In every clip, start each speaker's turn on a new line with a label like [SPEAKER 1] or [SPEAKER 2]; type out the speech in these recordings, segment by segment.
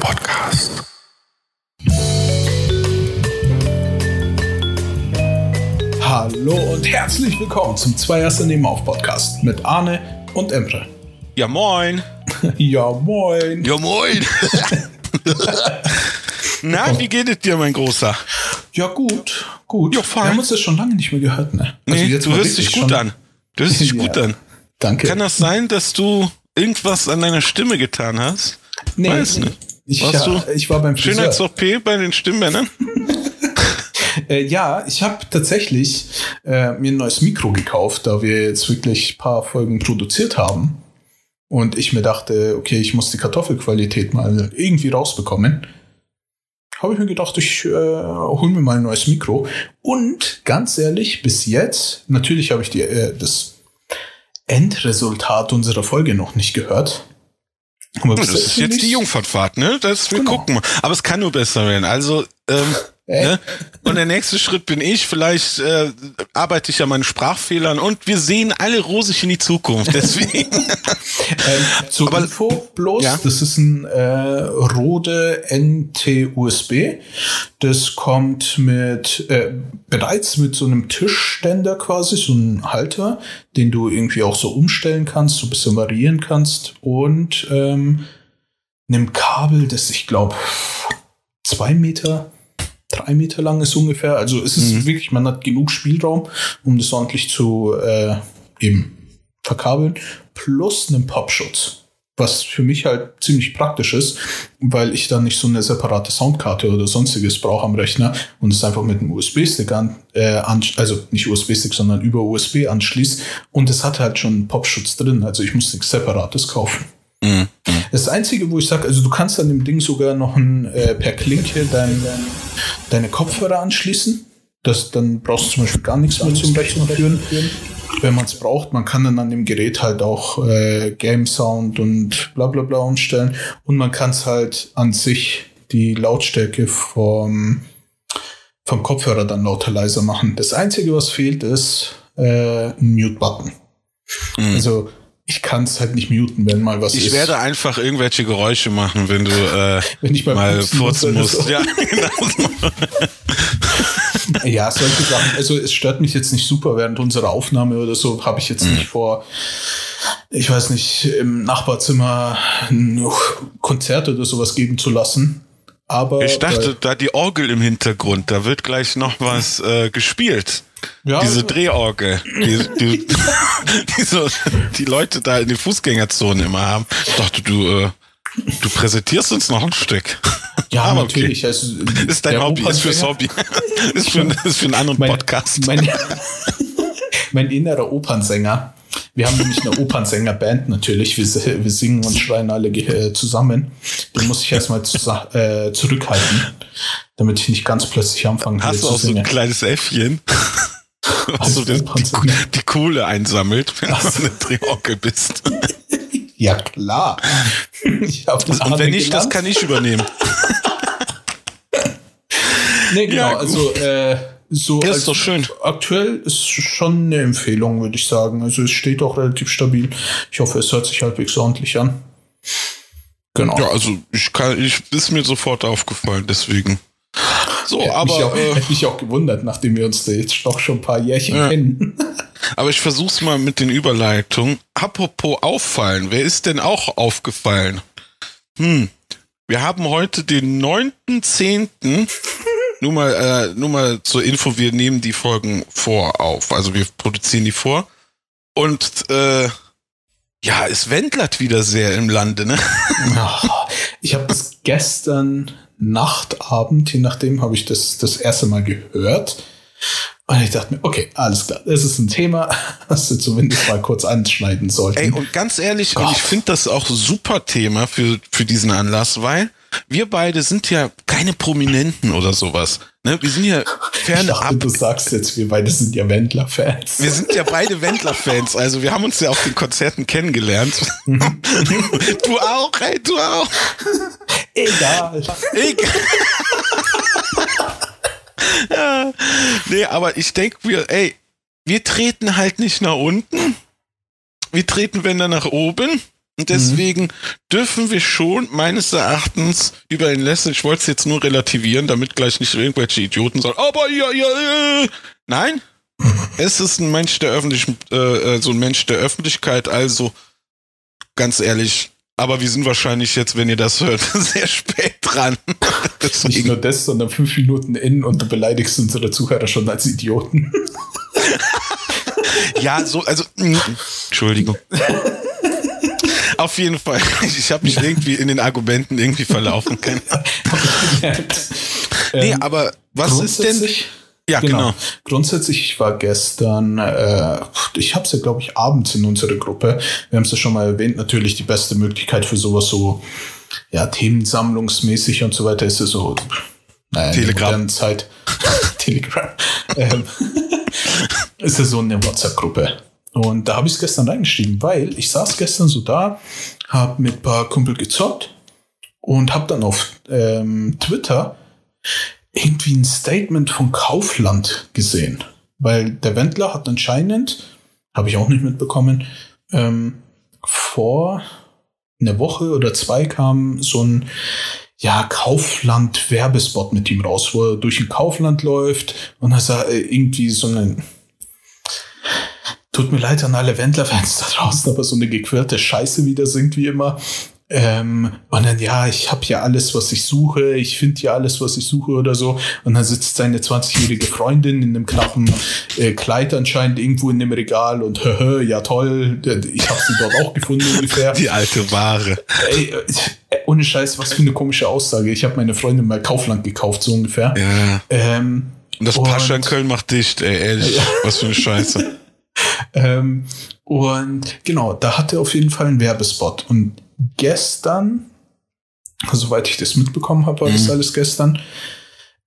[SPEAKER 1] Podcast. Hallo und herzlich willkommen zum Zweierste Nebenauf Podcast mit Arne und Emre.
[SPEAKER 2] Ja, moin.
[SPEAKER 1] ja, moin.
[SPEAKER 2] Ja, moin. Na, wie geht es dir, mein Großer?
[SPEAKER 1] Ja, gut, gut.
[SPEAKER 2] Ja, fein.
[SPEAKER 1] Wir haben uns das schon lange nicht mehr gehört, ne?
[SPEAKER 2] Also
[SPEAKER 1] jetzt
[SPEAKER 2] du hörst dich gut
[SPEAKER 1] schon-
[SPEAKER 2] an. Du hörst dich
[SPEAKER 1] Ja.
[SPEAKER 2] gut an.
[SPEAKER 1] Danke.
[SPEAKER 2] Kann das sein, dass du irgendwas an deiner Stimme getan hast?
[SPEAKER 1] nee,
[SPEAKER 2] weiß
[SPEAKER 1] nee.
[SPEAKER 2] nicht.
[SPEAKER 1] Ich,
[SPEAKER 2] Warst
[SPEAKER 1] ja,
[SPEAKER 2] du
[SPEAKER 1] ich war beim Friseur.
[SPEAKER 2] Schönheits-OP bei den Stimmbändern?
[SPEAKER 1] Äh, ja, ich habe tatsächlich äh, mir ein neues Mikro gekauft, da wir jetzt wirklich ein paar Folgen produziert haben. Und ich mir dachte, okay, ich muss die Kartoffelqualität mal irgendwie rausbekommen. Habe ich mir gedacht, ich äh, hole mir mal ein neues Mikro. Und ganz ehrlich, bis jetzt, natürlich habe ich die, äh, das Endresultat unserer Folge noch nicht gehört. Aber bis
[SPEAKER 2] Das ist jetzt die Jungfernfahrt, ne? Das, wir
[SPEAKER 1] Genau.
[SPEAKER 2] gucken mal. Aber es kann nur besser werden. Also, ähm,
[SPEAKER 1] Äh,
[SPEAKER 2] ne? Und der nächste Schritt bin ich. Vielleicht äh, arbeite ich an meinen Sprachfehlern und wir sehen alle rosig in die Zukunft. Deswegen.
[SPEAKER 1] Ähm, zur
[SPEAKER 2] Aber-
[SPEAKER 1] Info bloß,
[SPEAKER 2] Ja.
[SPEAKER 1] das ist ein äh, Rode NT-USB. Das kommt mit äh, bereits mit so einem Tischständer quasi, so einem Halter, den du irgendwie auch so umstellen kannst, so ein bisschen variieren kannst und ähm, einem Kabel, das ich glaube zwei Meter, drei Meter lang ist ungefähr. Also es ist
[SPEAKER 2] Mhm.
[SPEAKER 1] wirklich, man hat genug Spielraum, um das ordentlich zu äh, eben verkabeln, plus einen Popschutz. Was für mich halt ziemlich praktisch ist, weil ich dann nicht so eine separate Soundkarte oder sonstiges brauche am Rechner und es einfach mit einem USB-Stick an, äh, an, also nicht USB-Stick, sondern über USB anschließt. Und es hat halt schon einen Popschutz drin, also ich muss nichts Separates kaufen.
[SPEAKER 2] Mhm.
[SPEAKER 1] Das Einzige, wo ich sage, also du kannst an dem Ding sogar noch ein, äh, per Klinke dein, deine Kopfhörer anschließen. Das, dann brauchst du zum Beispiel gar nichts mehr zum Rechner führen. Wenn man es braucht, man kann dann an dem Gerät halt auch äh, Game Sound und bla bla bla umstellen. Und man kann es halt an sich die Lautstärke vom, vom Kopfhörer dann lauter leiser machen. Das Einzige, was fehlt, ist äh, ein Mute-Button.
[SPEAKER 2] Mhm.
[SPEAKER 1] Also ich kann es halt nicht muten, wenn mal was
[SPEAKER 2] Ich
[SPEAKER 1] ist.
[SPEAKER 2] werde einfach irgendwelche Geräusche machen, wenn du äh,
[SPEAKER 1] Wenn ich mal
[SPEAKER 2] mal furzen
[SPEAKER 1] muss
[SPEAKER 2] musst.
[SPEAKER 1] oder
[SPEAKER 2] Ja, genau.
[SPEAKER 1] Ja, solche Sachen. Also es stört mich jetzt nicht super während unserer Aufnahme oder so. Habe ich jetzt
[SPEAKER 2] Mhm.
[SPEAKER 1] nicht vor, ich weiß nicht, im Nachbarzimmer ein Konzert oder sowas geben zu lassen. Aber
[SPEAKER 2] Ich dachte, da die Orgel im Hintergrund, da wird gleich noch was äh, gespielt.
[SPEAKER 1] äh, ja,
[SPEAKER 2] Diese Drehorgel, die, die, die, so, die Leute da in den Fußgängerzonen immer haben. Ich dachte, du, äh, du präsentierst uns noch ein Stück.
[SPEAKER 1] ja
[SPEAKER 2] aber okay.
[SPEAKER 1] natürlich. Also,
[SPEAKER 2] Ist dein Hobby, ist fürs Hobby. Ist für, ist für einen anderen
[SPEAKER 1] mein,
[SPEAKER 2] Podcast.
[SPEAKER 1] Mein, mein innerer Opernsänger. Wir haben nämlich eine Opernsänger-Band natürlich. Wir, wir singen und schreien alle äh, zusammen. Den muss ich erstmal zusa- äh, zurückhalten, damit ich nicht ganz plötzlich anfange,
[SPEAKER 2] Hast du
[SPEAKER 1] zu
[SPEAKER 2] auch so ein
[SPEAKER 1] singen.
[SPEAKER 2] kleines Äffchen, was
[SPEAKER 1] Als
[SPEAKER 2] so den, die, die Kohle einsammelt, wenn
[SPEAKER 1] Ach
[SPEAKER 2] du eine Drehorgel bist.
[SPEAKER 1] Ja, klar. Ich hab
[SPEAKER 2] Und wenn nicht, das kann ich übernehmen.
[SPEAKER 1] Nee, genau.
[SPEAKER 2] Ja,
[SPEAKER 1] also, äh, so
[SPEAKER 2] Ja, ist doch schön.
[SPEAKER 1] aktuell ist schon eine Empfehlung, würde ich sagen. Also, es steht auch relativ stabil. Ich hoffe, es hört sich halbwegs ordentlich an. Genau.
[SPEAKER 2] Ja, also ich kann, ich ist mir sofort aufgefallen, deswegen. So,
[SPEAKER 1] Hätte mich,
[SPEAKER 2] aber,
[SPEAKER 1] auch,
[SPEAKER 2] äh,
[SPEAKER 1] hätte mich auch gewundert, nachdem wir uns da jetzt doch schon ein paar Jährchen
[SPEAKER 2] Ja.
[SPEAKER 1] kennen.
[SPEAKER 2] aber ich versuch's mal mit den Überleitungen. Apropos auffallen, wer ist denn auch aufgefallen? Hm, wir haben heute den 9.10. nur mal, äh, nur mal zur Info, wir nehmen die Folgen vor auf. Also wir produzieren die vor. Und äh, ja, es wendlert wieder sehr im Lande, ne?
[SPEAKER 1] Ah, Ich habe das gestern Nacht, Abend, je nachdem, habe ich das das erste Mal gehört. Und ich dachte mir, okay, alles klar, das ist ein Thema, was wir zumindest mal kurz anschneiden sollten.
[SPEAKER 2] Ey, und ganz ehrlich, und
[SPEAKER 1] Gott.
[SPEAKER 2] ich finde das auch super Thema für, für diesen Anlass, weil wir beide sind ja keine Prominenten oder sowas. Ne? Wir sind ja fernab.
[SPEAKER 1] du sagst jetzt, wir beide sind ja Wendler-Fans.
[SPEAKER 2] Wir sind ja beide Wendler-Fans, also wir haben uns ja auf den Konzerten kennengelernt. du auch, ey, du auch.
[SPEAKER 1] Egal.
[SPEAKER 2] Egal. ja. Nee, aber ich denke, wir, ey, wir treten halt nicht nach unten. Wir treten, wenn dann nach oben. Und deswegen mhm. dürfen wir schon meines Erachtens über ihn lästern. Ich wollte es jetzt nur relativieren, damit gleich nicht irgendwelche Idioten sagen, aber ja, ja, äh. Nein, es ist ein Mensch der öffentlichen, äh, äh, so ein Mensch der Öffentlichkeit, also ganz ehrlich, aber wir sind wahrscheinlich jetzt, wenn ihr das hört, sehr spät dran.
[SPEAKER 1] Nicht nur das, sondern fünf Minuten in und du beleidigst unsere Zuhörer schon als Idioten.
[SPEAKER 2] ja, so, also, mh, mm, Entschuldigung. Auf jeden Fall. Ich habe mich irgendwie in den Argumenten irgendwie verlaufen können. nee, ähm, aber was ist denn?
[SPEAKER 1] Ja, genau. genau. Grundsätzlich, ich war gestern, äh, ich habe es ja, glaube ich, abends in unserer Gruppe. Wir haben es ja schon mal erwähnt, natürlich die beste Möglichkeit für sowas so, ja, themensammlungsmäßig und so weiter ist es so, naja, Telegram. Zeit. Telegram. ähm, ist ja so eine WhatsApp-Gruppe. Und da habe ich es gestern reingeschrieben, weil ich saß gestern so da, habe mit ein paar Kumpel gezockt und habe dann auf ähm, Twitter irgendwie ein Statement von Kaufland gesehen. Weil der Wendler hat anscheinend, habe ich auch nicht mitbekommen, ähm, vor einer Woche oder zwei kam so ein ja, Kaufland-Werbespot mit ihm raus, wo er durch ein Kaufland läuft und er sah irgendwie so einen Tut mir leid an alle Wendler-Fans da draußen, aber so eine gequirlte Scheiße wieder singt wie immer. Ähm, und dann, ja, ich habe ja alles, was ich suche, ich finde ja alles, was ich suche oder so. Und dann sitzt seine 20-jährige Freundin in einem knappen äh, Kleid anscheinend irgendwo in dem Regal und hö, ja toll, ich habe sie dort auch gefunden ungefähr.
[SPEAKER 2] Die alte Ware.
[SPEAKER 1] Ey, äh, ohne Scheiß, was für eine komische Aussage. Ich habe meine Freundin mal Kaufland gekauft, so ungefähr.
[SPEAKER 2] Ja. Ähm, und das Pascha in Köln macht dicht, ey, ehrlich, ja. was für eine Scheiße.
[SPEAKER 1] ähm, und genau, da hatte er auf jeden Fall einen Werbespot. Und gestern, soweit ich das mitbekommen habe, war mhm. das alles gestern,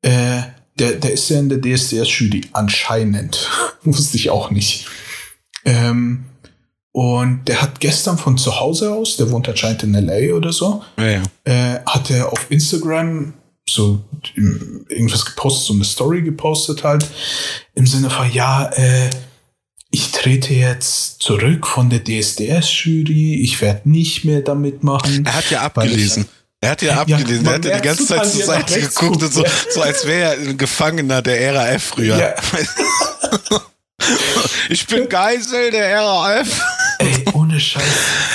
[SPEAKER 1] äh, der, der ist ja in der DSDS-Jury, anscheinend. Wusste ich auch nicht. Ähm, und der hat gestern von zu Hause aus, der wohnt anscheinend in LA oder so,
[SPEAKER 2] ja, ja.
[SPEAKER 1] Äh, hat er auf Instagram so irgendwas gepostet, so eine Story gepostet halt, im Sinne von, ja, äh, ich trete jetzt zurück von der DSDS-Jury, ich werde nicht mehr damit machen.
[SPEAKER 2] Er hat ja abgelesen. Er hat ja abgelesen, ja, er hat ja die ganze Zeit zur Seite geguckt und so, so als wäre er ein Gefangener der RAF früher. Ja. ich bin Geisel der RAF.
[SPEAKER 1] Ey, ohne Scheiß.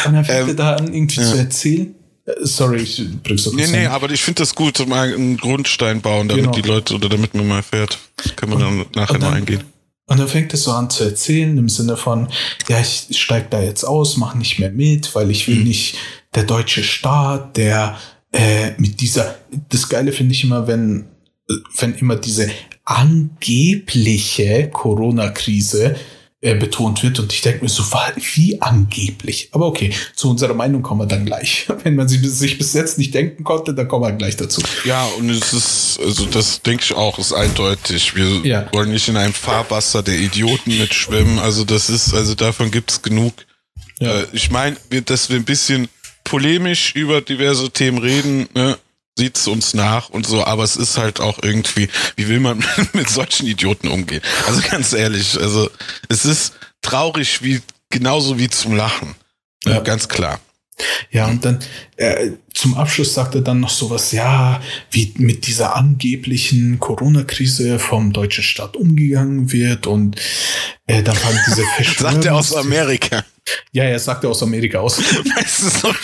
[SPEAKER 1] Und dann fängt ähm, er da an, irgendwie ja. zu erzählen. Äh, sorry, ich bring's doch
[SPEAKER 2] Nee, nee, aber ich finde das gut, mal einen Grundstein bauen, damit genau. die Leute oder damit man mal fährt. Können wir dann nachher noch eingehen.
[SPEAKER 1] Und dann fängt es so an zu erzählen im Sinne von, ja, ich steig da jetzt aus, mach nicht mehr mit, weil ich will mhm. nicht der deutsche Staat, der äh, mit dieser, das Geile finde ich immer, wenn, wenn immer diese angebliche Corona-Krise äh, betont wird. Und ich denke mir so, wie angeblich. Aber okay, zu unserer Meinung kommen wir dann gleich. Wenn man sich, sich bis jetzt nicht denken konnte, dann kommen wir gleich dazu.
[SPEAKER 2] Ja, und es ist, also das denke ich auch, ist eindeutig. Wir ja. wollen nicht in einem Fahrwasser der Idioten mitschwimmen. Also das ist, also davon gibt's genug. Ja. Äh, ich meine, dass wir ein bisschen polemisch über diverse Themen reden, ne? Sieht's uns nach und so, aber es ist halt auch irgendwie, wie will man mit solchen Idioten umgehen? Also ganz ehrlich, also es ist traurig wie genauso wie zum Lachen. Ja. Ganz klar.
[SPEAKER 1] Ja, und dann äh, zum Abschluss sagt er dann noch sowas, ja, wie mit dieser angeblichen Corona-Krise vom deutschen Staat umgegangen wird und äh, dann fangen diese
[SPEAKER 2] Verschwörungs... sagt er aus Amerika.
[SPEAKER 1] Ja, er sagt er aus Amerika aus. weißt du, so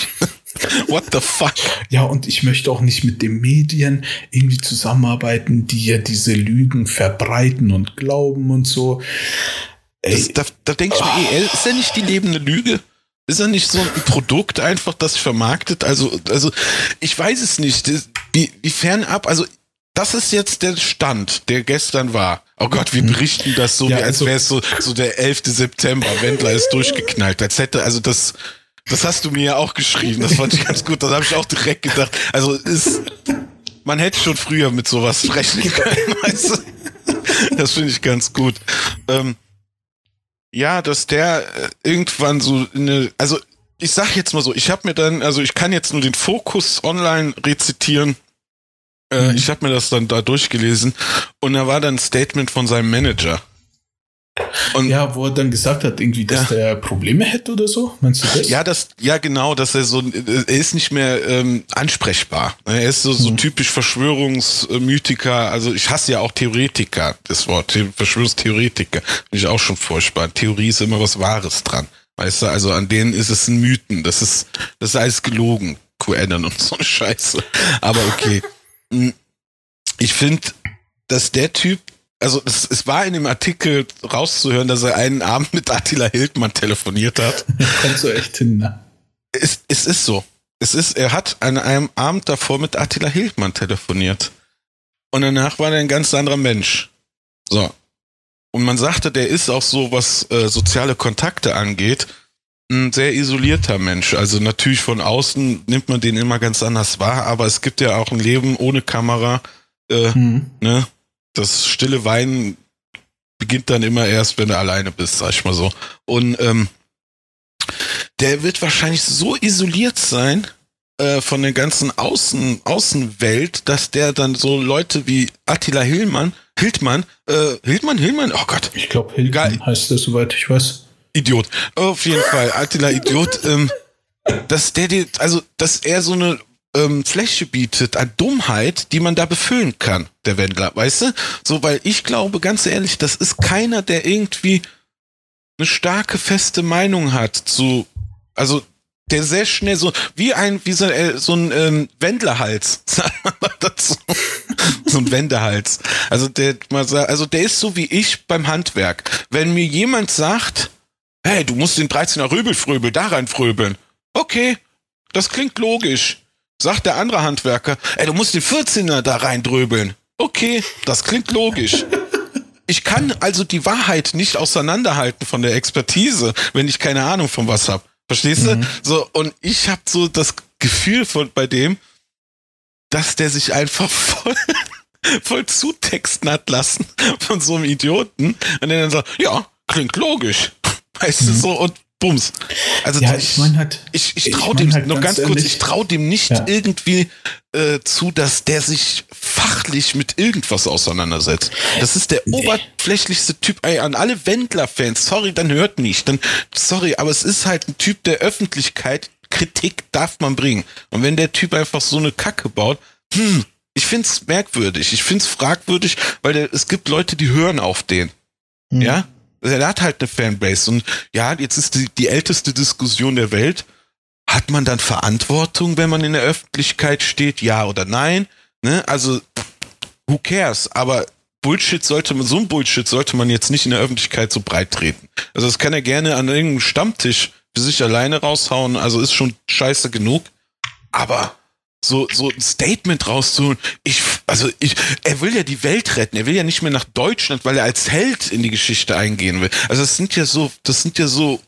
[SPEAKER 2] What the fuck?
[SPEAKER 1] Ja, und ich möchte auch nicht mit den Medien irgendwie zusammenarbeiten, die ja diese Lügen verbreiten und glauben und so.
[SPEAKER 2] Das, da, da denke ich mir, oh. ey, ist ja nicht die lebende Lüge? Ist er nicht so ein Produkt einfach, das vermarktet? Also, also ich weiß es nicht. Wie, wie fernab, also das ist jetzt der Stand, der gestern war. Oh Gott, wir mhm. berichten das so, ja, wie als also, wäre es so, so der 11. September. Wendler ist durchgeknallt. Als hätte, also das, das hast du mir ja auch geschrieben. Das fand ich ganz gut. Das habe ich auch direkt gedacht. Also ist, man hätte schon früher mit sowas sprechen können. Weißt du? Das finde ich ganz gut. Ähm, ja, dass der äh, irgendwann so eine, also ich sag jetzt mal so, ich habe mir dann, also ich kann jetzt nur den Fokus online rezitieren. Äh, mhm. Ich habe mir das dann da durchgelesen und da war dann ein Statement von seinem Manager.
[SPEAKER 1] Und ja, wo er dann gesagt hat, irgendwie, dass ja. der Probleme hätte oder so. Meinst du
[SPEAKER 2] das? Ja, das, ja, genau, dass er so, er ist nicht mehr ähm, ansprechbar. Er ist so, so hm. typisch Verschwörungsmythiker. Also ich hasse ja auch Theoretiker, das Wort, Verschwörungstheoretiker. Finde ich auch schon furchtbar. Theorie ist immer was Wahres dran. Weißt du, also an denen ist es ein Mythen. Das ist, das ist alles gelogen. QAnon und so eine Scheiße. Aber okay. Hm. ich finde, dass der Typ also es, es war in dem Artikel rauszuhören, dass er einen Abend mit Attila Hildmann telefoniert hat.
[SPEAKER 1] Kommt so echt hin, ne?
[SPEAKER 2] Es, es ist so. Es ist, er hat an einem Abend davor mit Attila Hildmann telefoniert. Und danach war er ein ganz anderer Mensch. So. Und man sagte, der ist auch so, was äh, soziale Kontakte angeht, ein sehr isolierter Mensch. Also natürlich von außen nimmt man den immer ganz anders wahr, aber es gibt ja auch ein Leben ohne Kamera. Äh, hm. ne? Das stille Weinen beginnt dann immer erst, wenn du alleine bist, sag ich mal so. Und ähm, der wird wahrscheinlich so isoliert sein äh, von der ganzen Außen, Außenwelt, dass der dann so Leute wie Attila Hillmann, Hildmann, äh, Hildmann, Hildmann, oh Gott.
[SPEAKER 1] Ich glaube, Hildmann heißt das, soweit ich weiß.
[SPEAKER 2] Idiot. Auf jeden Fall, Attila Idiot, ähm, dass der dir, also, dass er so eine ähm, Fläche bietet an Dummheit, die man da befüllen kann, der Wendler, weißt du? So, weil ich glaube, ganz ehrlich, das ist keiner, der irgendwie eine starke, feste Meinung hat zu, also der sehr schnell so wie ein wie so, äh, so ein ähm, Wendlerhals dazu. So ein Wendehals. Also der also der ist so wie ich beim Handwerk. Wenn mir jemand sagt hey du musst den 13er Rübelfröbel da rein fröbeln. Okay das klingt logisch Sagt der andere Handwerker, ey, du musst den 14er da reindröbeln. Okay, das klingt logisch. Ich kann also die Wahrheit nicht auseinanderhalten von der Expertise, wenn ich keine Ahnung von was hab. Verstehst mhm. du? So, und ich habe so das Gefühl von bei dem, dass der sich einfach voll, voll zutexten hat lassen von so einem Idioten. Und der dann sagt, ja, klingt logisch. Weißt mhm. du so, und Bums. Also ja, ich meine halt, ich, ich traue ich dem halt noch ganz, ganz kurz, ich traue dem nicht ja. irgendwie äh, zu, dass der sich fachlich mit irgendwas auseinandersetzt. Das ist der nee. oberflächlichste Typ. Ey, an alle Wendler-Fans, sorry, dann hört nicht, dann sorry, aber es ist halt ein Typ der Öffentlichkeit. Kritik darf man bringen. Und wenn der Typ einfach so eine Kacke baut, hm, ich find's merkwürdig, ich find's fragwürdig, weil der, es gibt Leute, die hören auf den. Hm. Ja, er hat halt eine Fanbase. Und ja, jetzt ist die, die älteste Diskussion der Welt. Hat man dann Verantwortung, wenn man in der Öffentlichkeit steht? Ja oder nein? Ne? Also, who cares? Aber Bullshit sollte man, so ein Bullshit sollte man jetzt nicht in der Öffentlichkeit so breit treten. Also, das kann er gerne an irgendeinem Stammtisch für sich alleine raushauen. Also, ist schon scheiße genug. Aber so, so ein Statement rauszuholen. Ich, also ich, er will ja die Welt retten. Er will ja nicht mehr nach Deutschland, weil er als Held in die Geschichte eingehen will. Also das sind ja so, das sind ja so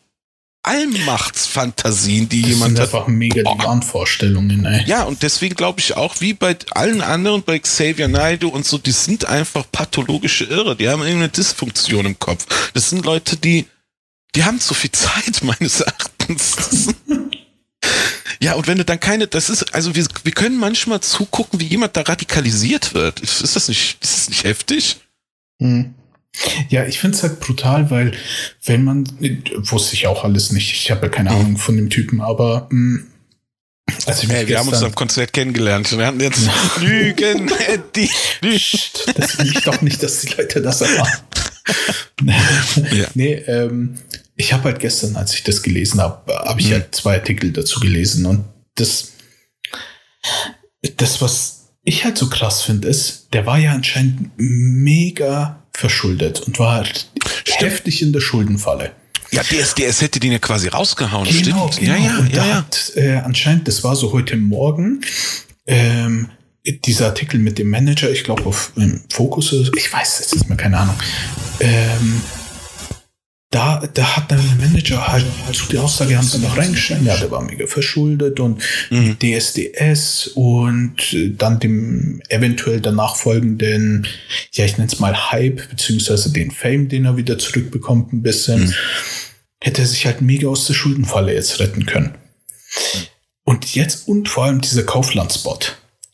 [SPEAKER 2] Allmachtsfantasien, die das jemand
[SPEAKER 1] sind hat. einfach mega die Wahnvorstellungen, ey.
[SPEAKER 2] Ja, und deswegen glaube ich auch, wie bei allen anderen, bei Xavier Naidoo und so, die sind einfach pathologische Irre. Die haben irgendeine Dysfunktion im Kopf. Das sind Leute, die, die haben zu viel Zeit, meines Erachtens. Ja, und wenn du dann keine, das ist, also wir, wir können manchmal zugucken, wie jemand da radikalisiert wird. Ist das nicht, ist das nicht heftig?
[SPEAKER 1] Hm. Ja, ich finde es halt brutal, weil wenn man, wusste ich auch alles nicht, ich habe ja keine mhm. Ahnung von dem Typen, aber mh, hm,
[SPEAKER 2] also ich hey, wir haben uns am Konzert kennengelernt. Wir hatten jetzt Lügen,
[SPEAKER 1] die, Das will ich doch nicht, dass die Leute das erfahren. ja. Nee, ähm, ich habe halt gestern, als ich das gelesen habe, habe ich mhm. halt zwei Artikel dazu gelesen und das, das, was ich halt so krass finde, ist, der war ja anscheinend mega verschuldet und war halt heftig in der Schuldenfalle.
[SPEAKER 2] Ja, DSDS hätte den ja quasi rausgehauen,
[SPEAKER 1] genau, stimmt. Genau. Ja, ja, und ja, da ja. hat äh, anscheinend, das war so heute Morgen, ähm, dieser Artikel mit dem Manager, ich glaube auf ähm, Fokus, ich weiß, es ist mir keine Ahnung, ähm, da, da hat dann der Manager halt zu der Aussage, haben sie noch reingeschrieben, ja, der war mega verschuldet und mhm. DSDS und dann dem eventuell danach folgenden, ja, ich nenne es mal Hype, beziehungsweise den Fame, den er wieder zurückbekommt, ein bisschen, mhm. hätte er sich halt mega aus der Schuldenfalle jetzt retten können. Und jetzt und vor allem dieser Kaufland-Spot.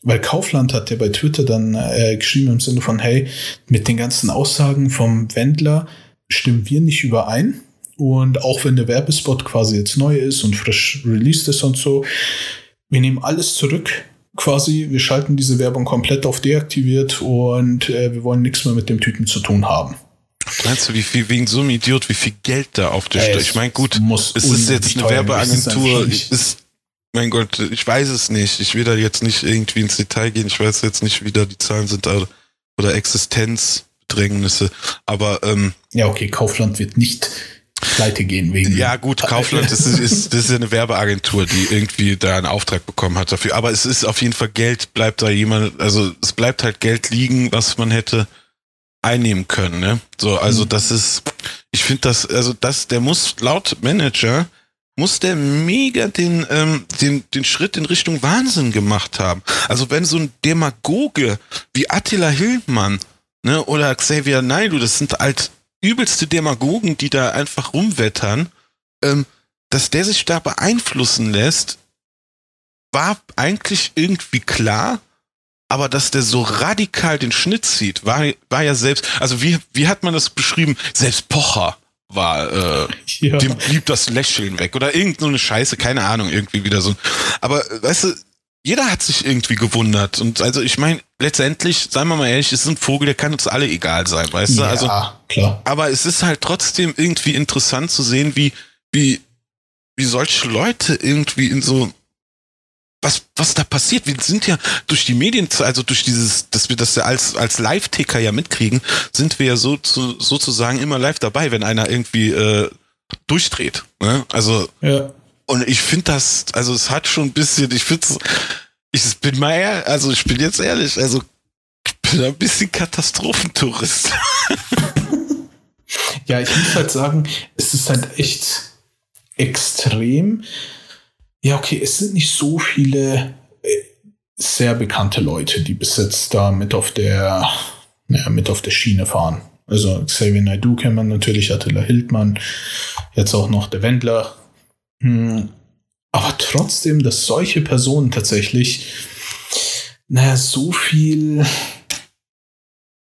[SPEAKER 1] Weil Kaufland hat ja bei Twitter dann äh, geschrieben im Sinne von, hey, mit den ganzen Aussagen vom Wendler, stimmen wir nicht überein. Und auch wenn der Werbespot quasi jetzt neu ist und frisch released ist und so, wir nehmen alles zurück. Quasi, wir schalten diese Werbung komplett auf deaktiviert und äh, wir wollen nichts mehr mit dem Typen zu tun haben.
[SPEAKER 2] Meinst du, wie viel, wegen so einem Idiot, wie viel Geld da auf der Stelle? Ich meine, gut,
[SPEAKER 1] muss
[SPEAKER 2] es ist jetzt eine Werbeagentur, ist, mein Gott, ich weiß es nicht. Ich will da jetzt nicht irgendwie ins Detail gehen. Ich weiß jetzt nicht, wie da die Zahlen sind oder, oder Existenzdrängnisse. Aber ähm,
[SPEAKER 1] ja, okay, Kaufland wird nicht pleite gehen wegen.
[SPEAKER 2] Ja, gut, Kaufland ist, ist, das ist eine Werbeagentur, die irgendwie da einen Auftrag bekommen hat dafür. Aber es ist auf jeden Fall Geld, bleibt da jemand, also es bleibt halt Geld liegen, was man hätte einnehmen können, ne? So, also mhm. das ist, ich finde das, also das, der muss laut Manager, muss der mega den, ähm, den, den Schritt in Richtung Wahnsinn gemacht haben. Also wenn so ein Demagoge wie Attila Hildmann, ne, oder Xavier Naidu, das sind halt übelste Demagogen, die da einfach rumwettern, ähm, dass der sich da beeinflussen lässt, war eigentlich irgendwie klar, aber dass der so radikal den Schnitt zieht, war, war ja selbst, also wie, wie hat man das beschrieben? Selbst Pocher war, äh, ja. dem blieb das Lächeln weg oder irgend so eine Scheiße, keine Ahnung, irgendwie wieder so. Aber weißt du, jeder hat sich irgendwie gewundert. Und also ich meine, letztendlich, seien wir mal ehrlich, es ist ein Vogel, der kann uns alle egal sein, weißt du? Also, klar. Aber es ist halt trotzdem irgendwie interessant zu sehen, wie, wie, wie solche Leute irgendwie in so was, was da passiert. Wir sind ja durch die Medien, also durch dieses, dass wir das ja als, als Live-Ticker ja mitkriegen, sind wir ja so zu, sozusagen immer live dabei, wenn einer irgendwie äh, durchdreht. Ne? Also ja. Und ich finde das, also es hat schon ein bisschen, ich finde ich bin mal eher, also ich bin jetzt ehrlich, also ich bin ein bisschen Katastrophentourist.
[SPEAKER 1] ja, ich muss halt sagen, es ist halt echt extrem. Ja, okay, es sind nicht so viele äh, sehr bekannte Leute, die bis jetzt da mit auf der, ja, mit auf der Schiene fahren. Also Xavier Naidoo kennt man natürlich, Attila Hildmann, jetzt auch noch der Wendler, hm, aber trotzdem, dass solche Personen tatsächlich, naja, so viel,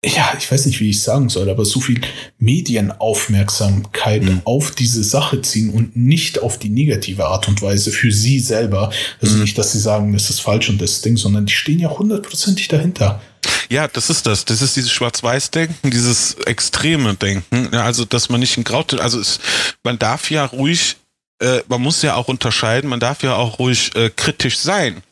[SPEAKER 1] ja, ich weiß nicht, wie ich sagen soll, aber so viel Medienaufmerksamkeit mhm. auf diese Sache ziehen und nicht auf die negative Art und Weise für sie selber. Also mhm. nicht, dass sie sagen, das ist falsch und das Ding, sondern die stehen ja hundertprozentig dahinter.
[SPEAKER 2] Ja, das ist das. Das ist dieses Schwarz-Weiß-Denken, dieses extreme Denken. Also, dass man nicht in Grau, also es, man darf ja ruhig äh, man muss ja auch unterscheiden, man darf ja auch ruhig äh, kritisch sein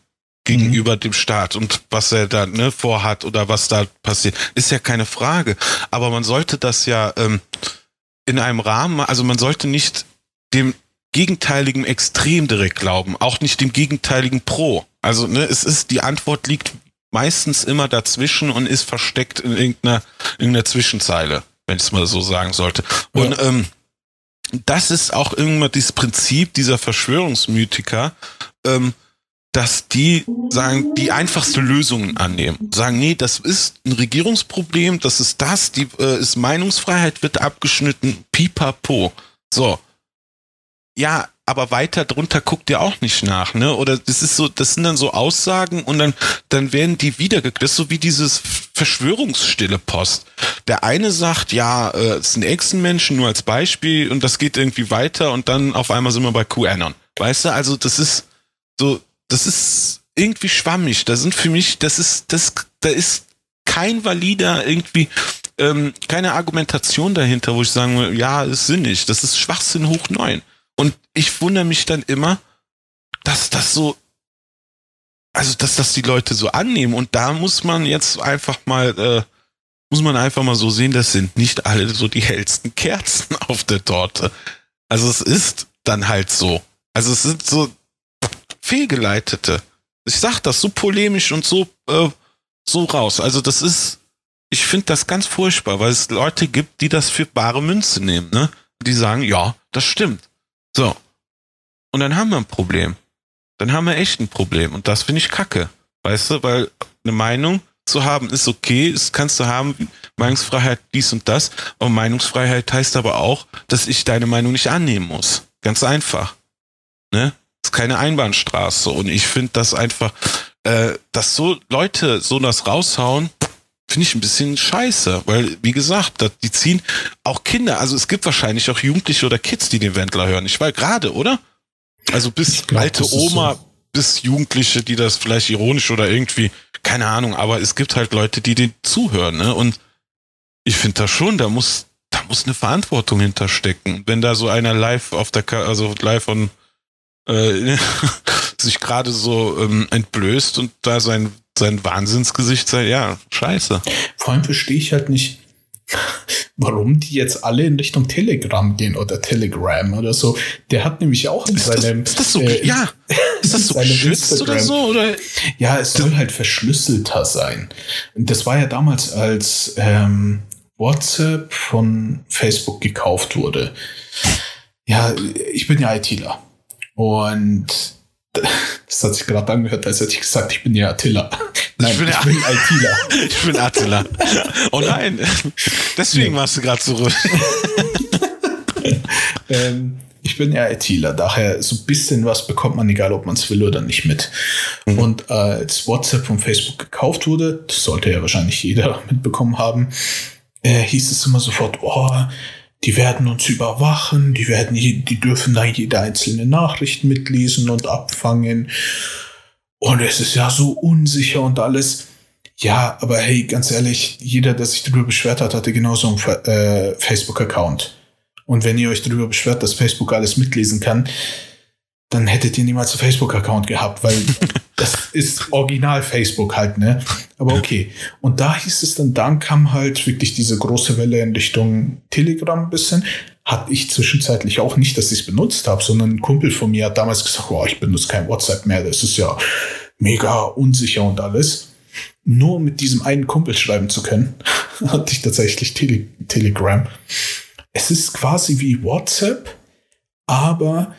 [SPEAKER 2] gegenüber mhm. dem Staat und was er da ne, vorhat oder was da passiert, ist ja keine Frage. Aber man sollte das ja ähm, in einem Rahmen, also man sollte nicht dem gegenteiligen Extrem direkt glauben, auch nicht dem gegenteiligen Pro. Also ne, es ist, die Antwort liegt meistens immer dazwischen und ist versteckt in irgendeiner, irgendeiner Zwischenzeile, wenn ich es mal so sagen sollte. Und ja. ähm, das ist auch irgendwann dieses Prinzip dieser Verschwörungsmythiker, ähm, dass die sagen, die einfachste Lösungen annehmen. Sagen, nee, das ist ein Regierungsproblem, das ist das, die äh, ist Meinungsfreiheit, wird abgeschnitten, pipapo. So. Ja, aber weiter drunter guckt ihr auch nicht nach, ne? Oder das ist so, das sind dann so Aussagen und dann, dann werden die wieder, das ist so wie dieses Verschwörungsstille Post. Der eine sagt, ja, äh, es sind Echsenmenschen nur als Beispiel und das geht irgendwie weiter und dann auf einmal sind wir bei QAnon. Weißt du, also das ist so, das ist irgendwie schwammig. Da sind für mich, das ist, das, da ist kein valider irgendwie, ähm, keine Argumentation dahinter, wo ich sagen will, ja, ist sinnig. Das ist Schwachsinn hoch neun. Und ich wundere mich dann immer, dass das so, also dass das die Leute so annehmen. Und da muss man jetzt einfach mal, äh, muss man einfach mal so sehen, das sind nicht alle so die hellsten Kerzen auf der Torte. Also es ist dann halt so. Also es sind so fehlgeleitete. Ich sag das so polemisch und so, äh, so raus. Also das ist, ich finde das ganz furchtbar, weil es Leute gibt, die das für bare Münze nehmen, ne? Die sagen, ja, das stimmt. So. Und dann haben wir ein Problem. Dann haben wir echt ein Problem. Und das finde ich kacke. Weißt du, weil eine Meinung zu haben ist okay, das kannst du haben, Meinungsfreiheit dies und das. Aber Meinungsfreiheit heißt aber auch, dass ich deine Meinung nicht annehmen muss. Ganz einfach. Ne? Ist keine Einbahnstraße. Und ich finde das einfach, äh, dass so Leute so das raushauen, finde ich ein bisschen scheiße, weil, wie gesagt, die ziehen auch Kinder, also es gibt wahrscheinlich auch Jugendliche oder Kids, die den Wendler hören. Ich war gerade, oder? Also bis glaub, alte Oma, so. bis Jugendliche, die das vielleicht ironisch oder irgendwie, keine Ahnung, aber es gibt halt Leute, die den zuhören, ne? Und ich finde da schon, da muss, da muss eine Verantwortung hinterstecken. Wenn da so einer live auf der, also live von äh, sich gerade so ähm, entblößt und da sein, sein Wahnsinnsgesicht sei, ja, scheiße.
[SPEAKER 1] Vor allem verstehe ich halt nicht, warum die jetzt alle in Richtung Telegram gehen oder Telegram oder so. Der hat nämlich auch in ist seinem.
[SPEAKER 2] Das, ist das so, äh, ja, ist das so geschützt oder so? Oder?
[SPEAKER 1] Ja, es soll halt verschlüsselter sein. Und das war ja damals, als ähm, WhatsApp von Facebook gekauft wurde. Ja, ich bin ja ITler. Und das hat sich gerade angehört, als hätte ich gesagt, ich bin ja Attila.
[SPEAKER 2] Nein, ich bin, ich bin ITler. ich bin Attila. Oh nein, deswegen nee. warst du gerade zurück.
[SPEAKER 1] ähm, ich bin ja ITler, daher so ein bisschen was bekommt man, egal ob man es will oder nicht mit. Mhm. Und als WhatsApp von Facebook gekauft wurde, das sollte ja wahrscheinlich jeder mitbekommen haben, äh, hieß es immer sofort, oh, die werden uns überwachen, die werden, die dürfen da jede einzelne Nachricht mitlesen und abfangen. Und es ist ja so unsicher und alles. Ja, aber hey, ganz ehrlich, jeder, der sich darüber beschwert hat, hatte genauso einen äh, Facebook-Account. Und wenn ihr euch darüber beschwert, dass Facebook alles mitlesen kann, dann hättet ihr niemals einen Facebook-Account gehabt, weil das ist original Facebook halt, ne? Aber okay. Und da hieß es dann, dann kam halt wirklich diese große Welle in Richtung Telegram ein bisschen. Hatte ich zwischenzeitlich auch nicht, dass ich es benutzt habe, sondern ein Kumpel von mir hat damals gesagt, oh, ich benutze kein WhatsApp mehr, das ist ja mega unsicher und alles. Nur mit diesem einen Kumpel schreiben zu können, hatte ich tatsächlich Tele Telegram. Es ist quasi wie WhatsApp, aber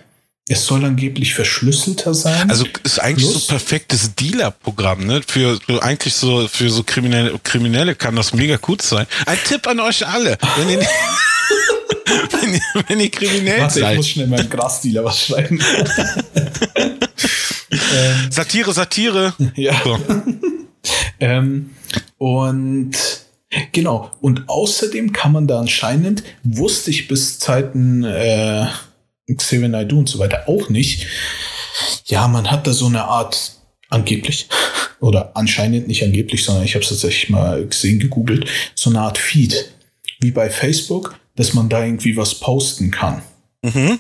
[SPEAKER 1] es soll angeblich verschlüsselter sein.
[SPEAKER 2] Also ist eigentlich Plus, so perfektes Dealer-Programm, ne? Für so eigentlich so für so Kriminelle, Kriminelle kann das mega gut sein. Ein Tipp an euch alle, wenn ihr, wenn ihr, wenn ihr kriminell Warte, seid.
[SPEAKER 1] Ich muss schnell meinem Grasdealer was schreiben.
[SPEAKER 2] ähm, Satire, Satire.
[SPEAKER 1] Ja. So. ähm, und genau. Und außerdem kann man da anscheinend, wusste ich bis Zeiten äh, Xavier Naidoo und so weiter auch nicht. Ja, man hat da so eine Art angeblich oder anscheinend nicht angeblich, sondern ich habe es tatsächlich mal gesehen, gegoogelt, so eine Art Feed wie bei Facebook, dass man da irgendwie was posten kann. Mhm.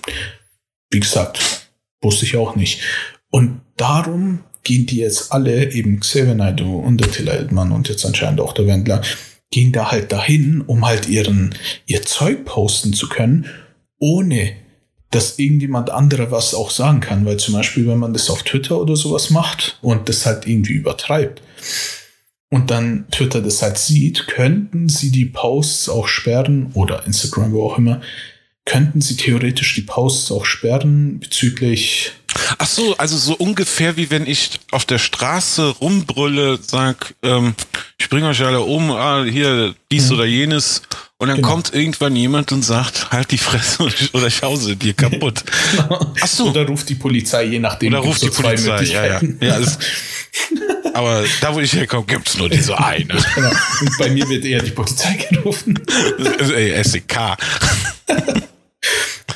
[SPEAKER 1] Wie gesagt, wusste ich auch nicht. Und darum gehen die jetzt alle, eben Xavier Naidoo und der Tiller Eldmann und jetzt anscheinend auch der Wendler, gehen da halt dahin, um halt ihren, ihr Zeug posten zu können, ohne dass irgendjemand anderer was auch sagen kann, weil zum Beispiel, wenn man das auf Twitter oder sowas macht und das halt irgendwie übertreibt und dann Twitter das halt sieht, könnten sie die Posts auch sperren oder Instagram, wo auch immer, könnten sie theoretisch die Posts auch sperren bezüglich.
[SPEAKER 2] Ach so, also so ungefähr wie wenn ich auf der Straße rumbrülle, sag, ähm, ich bringe euch alle um, ah, hier dies mhm. oder jenes und dann genau. kommt irgendwann jemand und sagt, halt die Fresse oder ich hause dir kaputt.
[SPEAKER 1] Ach so. Oder ruft die Polizei, je nachdem.
[SPEAKER 2] Oder ruft die Polizei, ja, ja. ja alles, aber da, wo ich herkomme, gibt's nur diese eine. genau.
[SPEAKER 1] Und bei mir wird eher die Polizei gerufen.
[SPEAKER 2] Ey, SEK.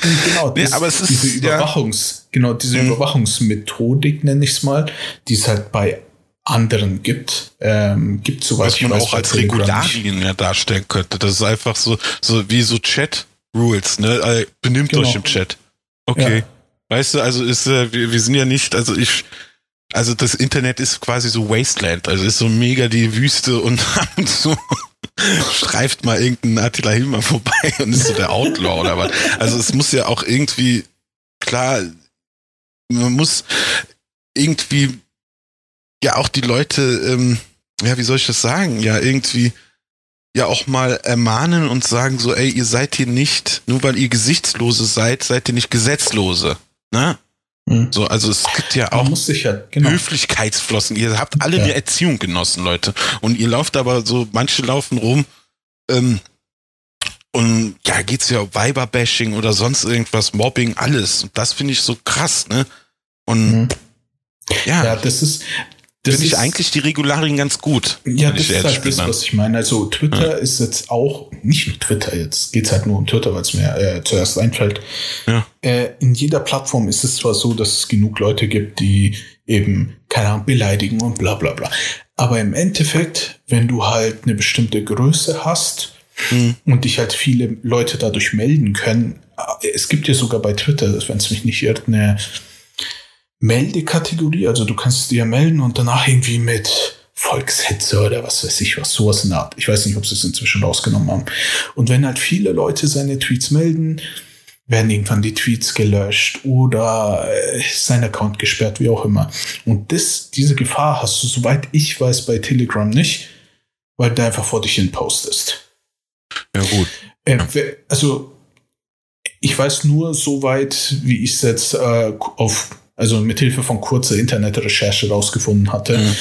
[SPEAKER 1] Genau, das, nee, aber es ist, diese Überwachungs, ja. genau, diese mhm. Überwachungsmethodik, nenne ich es mal, die es halt bei anderen gibt, ähm, gibt sowas.
[SPEAKER 2] Was man auch als Regularien ja darstellen könnte. Das ist einfach so, so wie so Chat-Rules, ne? Äh, benimmt genau. euch im Chat. Okay. Ja. Weißt du, also ist, äh, wir, wir sind ja nicht, also ich, also das Internet ist quasi so Wasteland, also ist so mega die Wüste und zu streift mal irgendein Attila Hillmann vorbei und ist so der Outlaw oder was. Also es muss ja auch irgendwie, klar, man muss irgendwie ja auch die Leute, ähm, ja, wie soll ich das sagen? Ja, irgendwie ja auch mal ermahnen und sagen so, ey, ihr seid hier nicht, nur weil ihr Gesichtslose seid, seid ihr nicht Gesetzlose. Ne? Mhm. So, also es gibt ja auch
[SPEAKER 1] ja, genau.
[SPEAKER 2] Höflichkeitsflossen. Ihr habt alle ja. eine Erziehung genossen, Leute. Und ihr lauft aber so, manche laufen rum, ähm, und ja, geht's ja um Weiberbashing oder sonst irgendwas, Mobbing, alles. Und das finde ich so krass, ne? Und
[SPEAKER 1] mhm. ja. Ja, das ist,
[SPEAKER 2] das finde ich eigentlich die Regularien ganz gut.
[SPEAKER 1] Ja, das ist halt das, was ich meine. Also Twitter ja. ist jetzt auch, nicht nur Twitter, jetzt geht's halt nur um Twitter, weil es mir äh, zuerst einfällt. Ja. Äh, in jeder Plattform ist es zwar so, dass es genug Leute gibt, die eben, keine Ahnung, beleidigen und bla bla bla. Aber im Endeffekt, wenn du halt eine bestimmte Größe hast mhm. und dich halt viele Leute dadurch melden können, äh, es gibt ja sogar bei Twitter, wenn es mich nicht irrt, eine Meldekategorie. Also du kannst dir melden und danach irgendwie mit Volkshetze oder was weiß ich was, sowas in der Art. Ich weiß nicht, ob sie es inzwischen rausgenommen haben. Und wenn halt viele Leute seine Tweets melden, werden irgendwann die Tweets gelöscht oder äh, sein Account gesperrt, wie auch immer. Und das, diese Gefahr hast du, soweit ich weiß, bei Telegram nicht, weil du einfach vor dich hin postest.
[SPEAKER 2] Ja, gut.
[SPEAKER 1] Äh, also, ich weiß nur so weit, wie ich es jetzt äh, auf also mit Hilfe von kurzer Internetrecherche rausgefunden hatte. Mhm.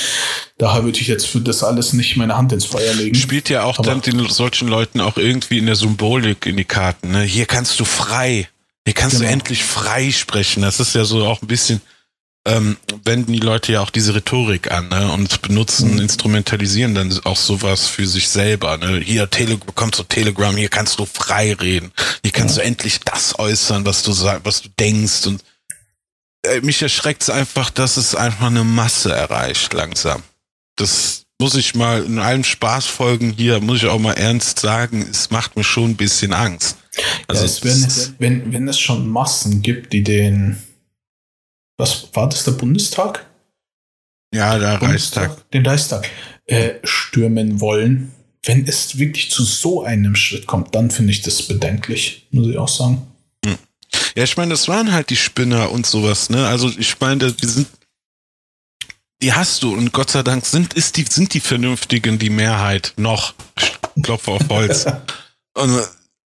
[SPEAKER 1] Daher würde ich jetzt für das alles nicht meine Hand ins Feuer legen.
[SPEAKER 2] Spielt ja auch Aber dann den solchen Leuten auch irgendwie in der Symbolik in die Karten. Ne? Hier kannst du frei, hier kannst genau. du endlich frei sprechen. Das ist ja so auch ein bisschen, ähm, wenden die Leute ja auch diese Rhetorik an ne? und benutzen, mhm. instrumentalisieren dann auch sowas für sich selber. Ne? Hier Tele bekommst du Telegram, hier kannst du frei reden, hier kannst ja. du endlich das äußern, was du sagst, was du denkst und mich erschreckt es einfach, dass es einfach eine Masse erreicht langsam. Das muss ich mal in allen Spaßfolgen hier, muss ich auch mal ernst sagen, es macht mir schon ein bisschen Angst.
[SPEAKER 1] Also ja, wenn, es, wenn, wenn es schon Massen gibt, die den, was war das, der Bundestag?
[SPEAKER 2] Ja, der Bundestag, Reichstag.
[SPEAKER 1] Den Reichstag äh, stürmen wollen. Wenn es wirklich zu so einem Schritt kommt, dann finde ich das bedenklich, muss ich auch sagen.
[SPEAKER 2] Ja, ich meine, das waren halt die Spinner und sowas, ne? Also ich meine, die sind, die hast du und Gott sei Dank sind, ist die, sind die Vernünftigen die Mehrheit noch. Klopfe auf Holz. und,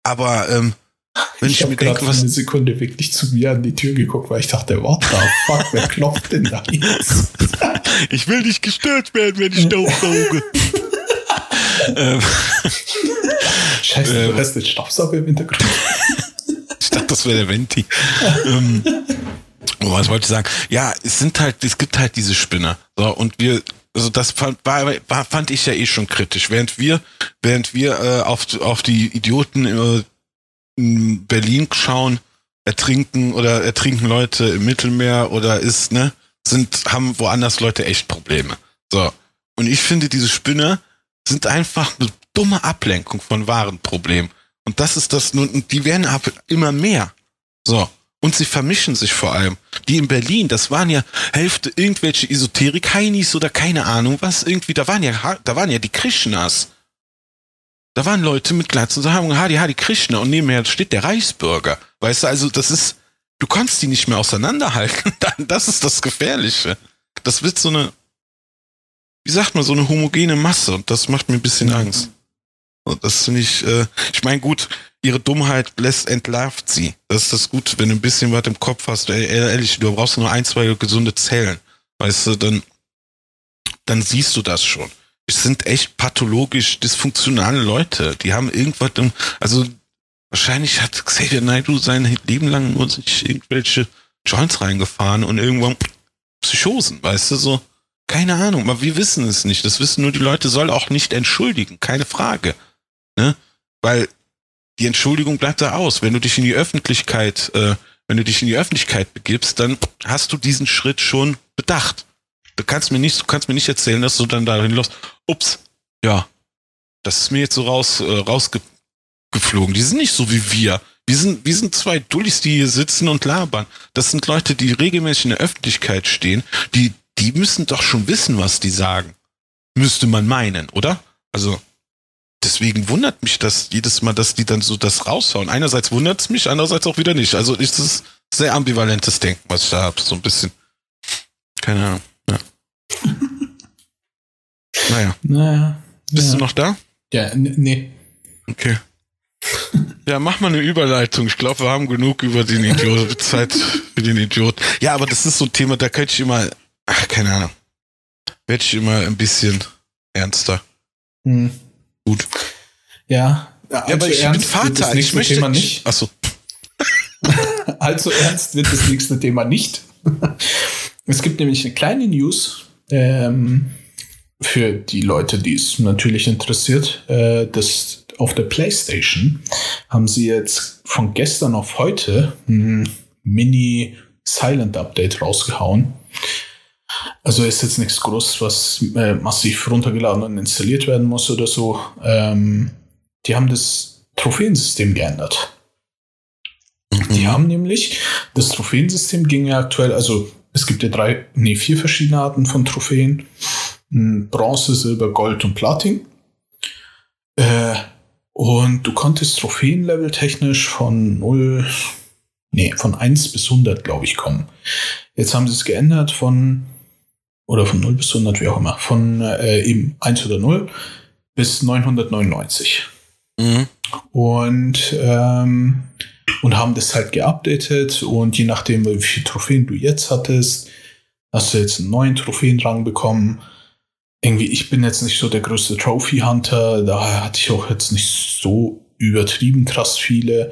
[SPEAKER 2] aber ähm,
[SPEAKER 1] wenn ich, ich mir denke, was eine Sekunde wirklich zu mir an die Tür geguckt, weil ich dachte, what the fuck, wer klopft denn da jetzt?
[SPEAKER 2] ich will nicht gestört werden, wenn ich staubsauge.
[SPEAKER 1] ähm, Scheiße, du ähm, hast den Staubsauger im Hintergrund
[SPEAKER 2] dachte, das wäre der Venti. ähm, was wollte ich sagen? Ja, es sind halt, es gibt halt diese Spinner. So, und wir, also das fand, war, war, fand ich ja eh schon kritisch. Während wir, während wir äh, auf, auf die Idioten äh, in Berlin schauen, ertrinken oder ertrinken Leute im Mittelmeer oder ist, ne, sind, haben woanders Leute echt Probleme. So. Und ich finde, diese Spinner sind einfach eine dumme Ablenkung von wahren Problemen. Und das ist das nun, die werden ab immer mehr. So. Und sie vermischen sich vor allem. Die in Berlin, das waren ja Hälfte irgendwelche Esoterik-Heinis oder keine Ahnung was, irgendwie, da waren ja, da waren ja die Krishnas. Da waren Leute mit Glatzen und sagen, Hadi, Hadi Krishna und nebenher steht der Reichsbürger. Weißt du, also das ist, du kannst die nicht mehr auseinanderhalten. Das ist das Gefährliche. Das wird so eine, wie sagt man, so eine homogene Masse und das macht mir ein bisschen Angst. Das finde ich, äh, ich meine, gut, ihre Dummheit lässt entlarvt sie. Das ist das Gute, wenn du ein bisschen was im Kopf hast. Ehrlich, du brauchst nur ein, zwei gesunde Zellen. Weißt du, dann, dann siehst du das schon. Es sind echt pathologisch dysfunktionale Leute. Die haben irgendwas, im, also wahrscheinlich hat Xavier Naidoo sein Leben lang nur sich irgendwelche Joints reingefahren und irgendwann Psychosen, weißt du, so. Keine Ahnung, aber wir wissen es nicht. Das wissen nur die Leute, soll auch nicht entschuldigen, keine Frage. Ne? Weil die Entschuldigung bleibt da aus. Wenn du dich in die Öffentlichkeit, äh, wenn du dich in die Öffentlichkeit begibst, dann hast du diesen Schritt schon bedacht. Du kannst mir nicht, du kannst mir nicht erzählen, dass du dann dahin los. Ups, ja, das ist mir jetzt so raus, äh, rausgeflogen. Die sind nicht so wie wir. Wir sind, wir sind zwei Dullis, die hier sitzen und labern. Das sind Leute, die regelmäßig in der Öffentlichkeit stehen. Die, die müssen doch schon wissen, was die sagen. Müsste man meinen, oder? Also, deswegen wundert mich das jedes Mal, dass die dann so das raushauen. Einerseits wundert es mich, andererseits auch wieder nicht. Also ist es sehr ambivalentes Denken, was ich da habe. So ein bisschen. Keine Ahnung. Ja. naja.
[SPEAKER 1] Naja.
[SPEAKER 2] Bist ja. du noch da?
[SPEAKER 1] Ja, nee.
[SPEAKER 2] Okay. Ja, mach mal eine Überleitung. Ich glaube, wir haben genug über den Idiot, Zeit für den Idiot. Ja, aber das ist so ein Thema, da könnte ich immer, ach, keine Ahnung, werde ich immer ein bisschen ernster.
[SPEAKER 1] Hm.
[SPEAKER 2] Gut.
[SPEAKER 1] Ja,
[SPEAKER 2] ja aber ich bin Vater. Ich möchte
[SPEAKER 1] Thema nicht.
[SPEAKER 2] Achso.
[SPEAKER 1] allzu ernst wird das nächste Thema nicht. es gibt nämlich eine kleine News, ähm, für die Leute, die es natürlich interessiert, äh, das auf der PlayStation haben sie jetzt von gestern auf heute ein Mini Silent Update rausgehauen. Also ist jetzt nichts Großes, was äh, massiv runtergeladen und installiert werden muss oder so. Ähm, die haben das Trophäensystem geändert. Mhm. Die haben nämlich, das Trophäensystem ging ja aktuell, also es gibt ja drei, nee, vier verschiedene Arten von Trophäen. Bronze, Silber, Gold und Platin. Äh, und du konntest Trophäenlevel technisch von 0, nee, von 1 bis 100, glaube ich, kommen. Jetzt haben sie es geändert von, oder von 0 bis 100, wie auch immer, von äh, eben 1 oder 0 bis 999. Mhm. Und, ähm, und haben das halt geupdatet. Und je nachdem, wie viele Trophäen du jetzt hattest, hast du jetzt einen neuen Trophäenrang bekommen. Irgendwie, ich bin jetzt nicht so der größte Trophy Hunter, daher hatte ich auch jetzt nicht so übertrieben krass viele,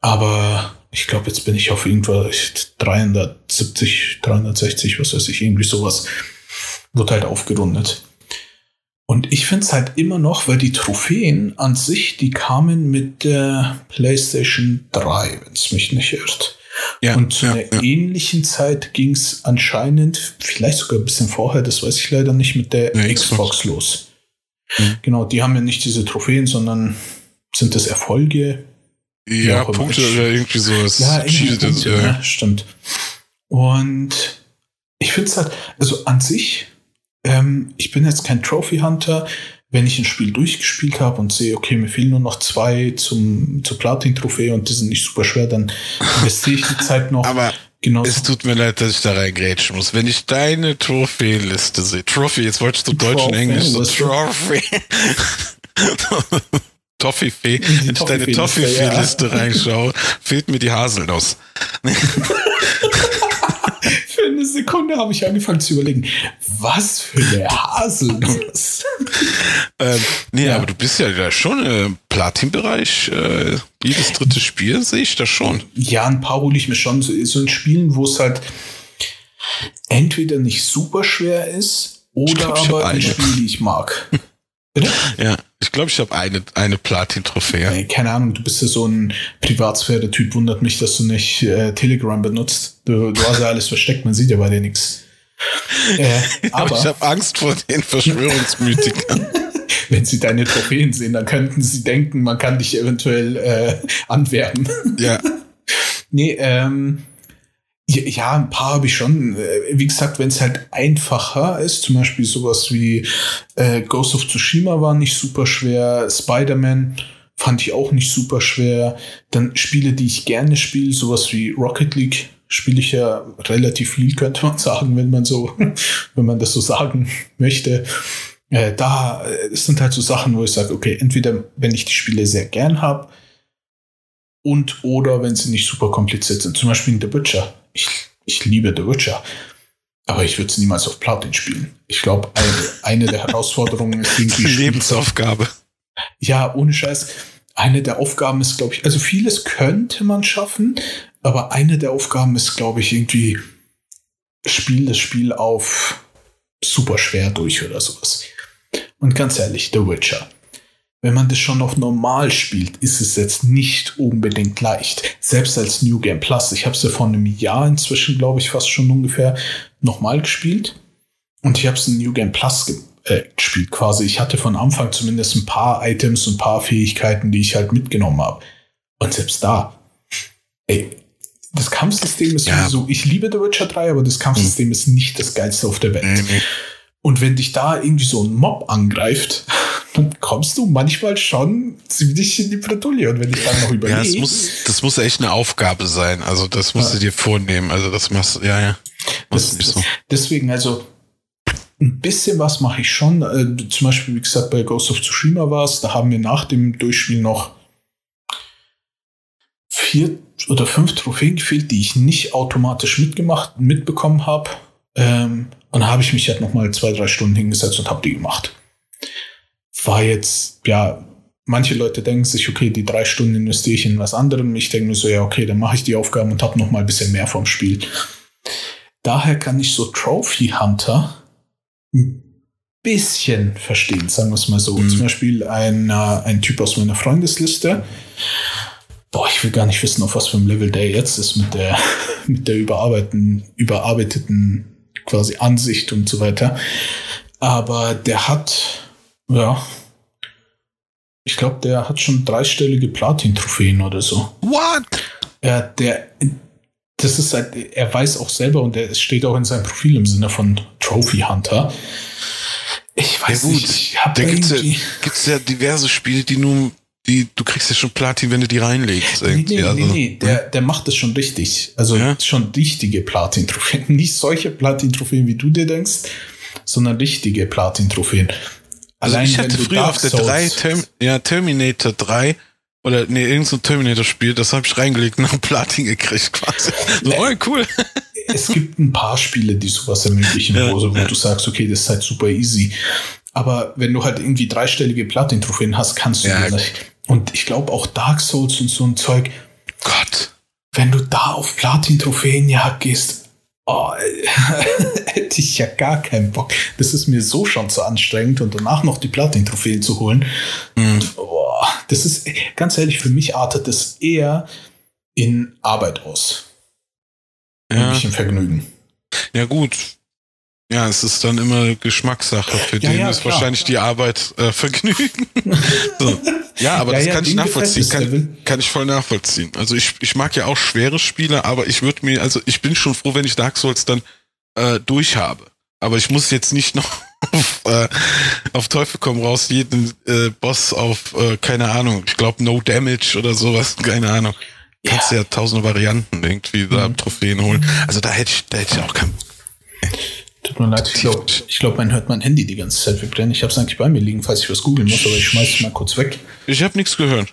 [SPEAKER 1] aber ich glaube, jetzt bin ich auf irgendwas 370, 360, was weiß ich, irgendwie sowas, wird halt aufgerundet. Und ich finde es halt immer noch, weil die Trophäen an sich, die kamen mit der PlayStation 3, wenn es mich nicht irrt. Ja, und zu ja, einer ja. ähnlichen Zeit ging es anscheinend, vielleicht sogar ein bisschen vorher, das weiß ich leider nicht, mit der ja, Xbox. Xbox los. Mhm. Genau, die haben ja nicht diese Trophäen, sondern sind das Erfolge?
[SPEAKER 2] Ja, Punkte oder irgendwie sowas. Ja, irgendwie
[SPEAKER 1] Punkte, ja. Ne? stimmt. Und ich finde es halt, also an sich, ähm, ich bin jetzt kein Trophy Hunter, wenn ich ein Spiel durchgespielt habe und sehe, okay, mir fehlen nur noch zwei zum, zur Platin-Trophäe und die sind nicht super schwer, dann investiere ich die Zeit noch.
[SPEAKER 2] Aber genauso. es tut mir leid, dass ich da reingrätschen muss. Wenn ich deine Trophäenliste sehe, Trophy, jetzt wolltest du Deutsch und Englisch, so Trophy. Toffifee, wenn ich deine Toffifee-Liste ja. reinschaue, fehlt mir die Haselnuss.
[SPEAKER 1] für eine Sekunde habe ich angefangen zu überlegen, was für eine Haselnuss.
[SPEAKER 2] ähm, nee, ja. aber du bist ja da schon im Platin-Bereich. Äh, jedes dritte Spiel sehe ich da schon.
[SPEAKER 1] Ja, ein paar hole ich mir schon. So, so in Spielen, wo es halt entweder nicht super schwer ist oder glaub, aber ein Spiel, die ich mag.
[SPEAKER 2] Bitte? Ja, ich glaube, ich habe eine, eine Platin-Trophäe.
[SPEAKER 1] Nee, keine Ahnung, du bist ja so ein Privatsphäre-Typ. Wundert mich, dass du nicht äh, Telegram benutzt. Du, du hast ja alles versteckt, man sieht ja bei dir nichts.
[SPEAKER 2] Äh, aber ich habe Angst vor den Verschwörungsmythikern.
[SPEAKER 1] Wenn sie deine Trophäen sehen, dann könnten sie denken, man kann dich eventuell äh, anwerben.
[SPEAKER 2] Ja.
[SPEAKER 1] nee, ähm, ja, ein paar habe ich schon. Äh, wie gesagt, wenn es halt einfacher ist, zum Beispiel sowas wie äh, Ghost of Tsushima war nicht super schwer, Spider-Man fand ich auch nicht super schwer. Dann Spiele, die ich gerne spiele, sowas wie Rocket League spiele ich ja relativ viel, könnte man sagen, wenn man so, wenn man das so sagen möchte. Äh, da äh, sind halt so Sachen, wo ich sage, okay, entweder wenn ich die Spiele sehr gern habe und oder wenn sie nicht super kompliziert sind. Zum Beispiel in The Butcher ich, ich liebe The Witcher. Aber ich würde es niemals auf Platin spielen. Ich glaube, eine, eine der Herausforderungen ist irgendwie.
[SPEAKER 2] Lebensaufgabe.
[SPEAKER 1] Ja, ohne Scheiß. Eine der Aufgaben ist, glaube ich, also vieles könnte man schaffen, aber eine der Aufgaben ist, glaube ich, irgendwie spiel das Spiel auf super schwer durch oder sowas. Und ganz ehrlich, The Witcher wenn man das schon auf normal spielt, ist es jetzt nicht unbedingt leicht. Selbst als New Game Plus. Ich habe es ja vor einem Jahr inzwischen, glaube ich, fast schon ungefähr nochmal gespielt. Und ich habe es in New Game Plus ge äh, gespielt quasi. Ich hatte von Anfang zumindest ein paar Items und ein paar Fähigkeiten, die ich halt mitgenommen habe. Und selbst da, ey, das Kampfsystem ist ja. sowieso, ich liebe The Witcher 3, aber das Kampfsystem mhm. ist nicht das geilste auf der Welt. Mhm. Und wenn dich da irgendwie so ein Mob angreift, dann kommst du manchmal schon ziemlich in die Bretouille. Und wenn ich dann noch überlege. Ja,
[SPEAKER 2] das muss, das muss echt eine Aufgabe sein. Also, das musst ja. du dir vornehmen. Also, das machst du, ja, ja.
[SPEAKER 1] Das, nicht so. Deswegen, also, ein bisschen was mache ich schon. Äh, zum Beispiel, wie gesagt, bei Ghost of Tsushima war es, da haben wir nach dem Durchspiel noch vier oder fünf Trophäen gefehlt, die ich nicht automatisch mitgemacht, mitbekommen habe. Ähm, und da habe ich mich halt noch mal zwei, drei Stunden hingesetzt und habe die gemacht war jetzt, ja, manche Leute denken sich, okay, die drei Stunden investiere ich in was anderem. Ich denke mir so, ja, okay, dann mache ich die Aufgaben und habe noch mal ein bisschen mehr vom Spiel. Daher kann ich so Trophy Hunter ein bisschen verstehen, sagen wir es mal so.
[SPEAKER 2] Mhm.
[SPEAKER 1] Zum Beispiel ein, äh, ein Typ aus meiner Freundesliste. Boah, ich will gar nicht wissen, auf was für einem Level der jetzt ist mit der, mit der überarbeiteten, überarbeiteten quasi Ansicht und so weiter. Aber der hat, ja, ich glaube, der hat schon dreistellige Platin-Trophäen oder so.
[SPEAKER 2] What?
[SPEAKER 1] Ja, der, das ist halt, er weiß auch selber und es steht auch in seinem Profil im Sinne von Trophy Hunter. Ich weiß
[SPEAKER 2] Ja, gut.
[SPEAKER 1] nicht, ich hab
[SPEAKER 2] Da gibt's ja, gibt's ja diverse Spiele, die nur, die, du kriegst ja schon Platin, wenn du die reinlegst.
[SPEAKER 1] Nee, nee,
[SPEAKER 2] also,
[SPEAKER 1] nee, nee, der, der macht das schon richtig. Also
[SPEAKER 2] Ja?
[SPEAKER 1] schon richtige Platin-Trophäen. Nicht solche Platin-Trophäen, wie du dir denkst, sondern richtige Platin-Trophäen.
[SPEAKER 2] Also ich hatte früher
[SPEAKER 1] Dark
[SPEAKER 2] auf der
[SPEAKER 1] Souls-
[SPEAKER 2] 3, Term, ja, Terminator 3, oder nee, irgendein so Terminator-Spiel, das habe ich reingelegt und nach Platin gekriegt quasi. So, oh, cool.
[SPEAKER 1] es gibt ein paar Spiele, die sowas ermöglichen,
[SPEAKER 2] Ja,
[SPEAKER 1] wo, wo
[SPEAKER 2] ja.
[SPEAKER 1] du sagst, okay, das ist halt super easy. Aber wenn du halt irgendwie dreistellige Platin-Trophäen hast, kannst du
[SPEAKER 2] Ja,
[SPEAKER 1] das nicht. Und ich glaube auch Dark Souls und so ein Zeug,
[SPEAKER 2] Gott.
[SPEAKER 1] wenn du da auf Platin-Trophäenjagd gehst, oh, hätte ich ja gar keinen Bock. Das ist mir so schon zu anstrengend und danach noch die Platin-Trophäen zu holen.
[SPEAKER 2] Hm.
[SPEAKER 1] Boah, das ist, ganz ehrlich, für mich artet das eher in Arbeit aus.
[SPEAKER 2] Ja,
[SPEAKER 1] nicht im Vergnügen.
[SPEAKER 2] ja, gut. Ja, es ist dann immer Geschmackssache. Für
[SPEAKER 1] Ja,
[SPEAKER 2] den
[SPEAKER 1] ja,
[SPEAKER 2] ist
[SPEAKER 1] klar.
[SPEAKER 2] wahrscheinlich die Arbeit äh, Vergnügen. so. Ja, aber
[SPEAKER 1] Ja,
[SPEAKER 2] das
[SPEAKER 1] ja,
[SPEAKER 2] kann ich nachvollziehen. Kann, kann ich voll nachvollziehen. Also ich, ich mag ja auch schwere Spiele, aber ich würde mir, also ich bin schon froh, wenn ich Dark Souls dann äh, durch habe. Aber ich muss jetzt nicht noch auf, äh, auf Teufel komm raus jeden äh, Boss auf, äh, keine Ahnung, ich glaube No Damage oder sowas, keine Ahnung. Kannst ja, tausende Varianten irgendwie da
[SPEAKER 1] Mhm.
[SPEAKER 2] Trophäen holen. Also da hätte ich, da hätte ich auch keinen.
[SPEAKER 1] Tut mir leid, ich glaube, ich glaub, man hört mein Handy die ganze Zeit vibrieren. Ich habe es eigentlich bei mir liegen, falls ich was googeln muss, aber ich schmeiß es mal kurz weg.
[SPEAKER 2] Ich habe nichts gehört.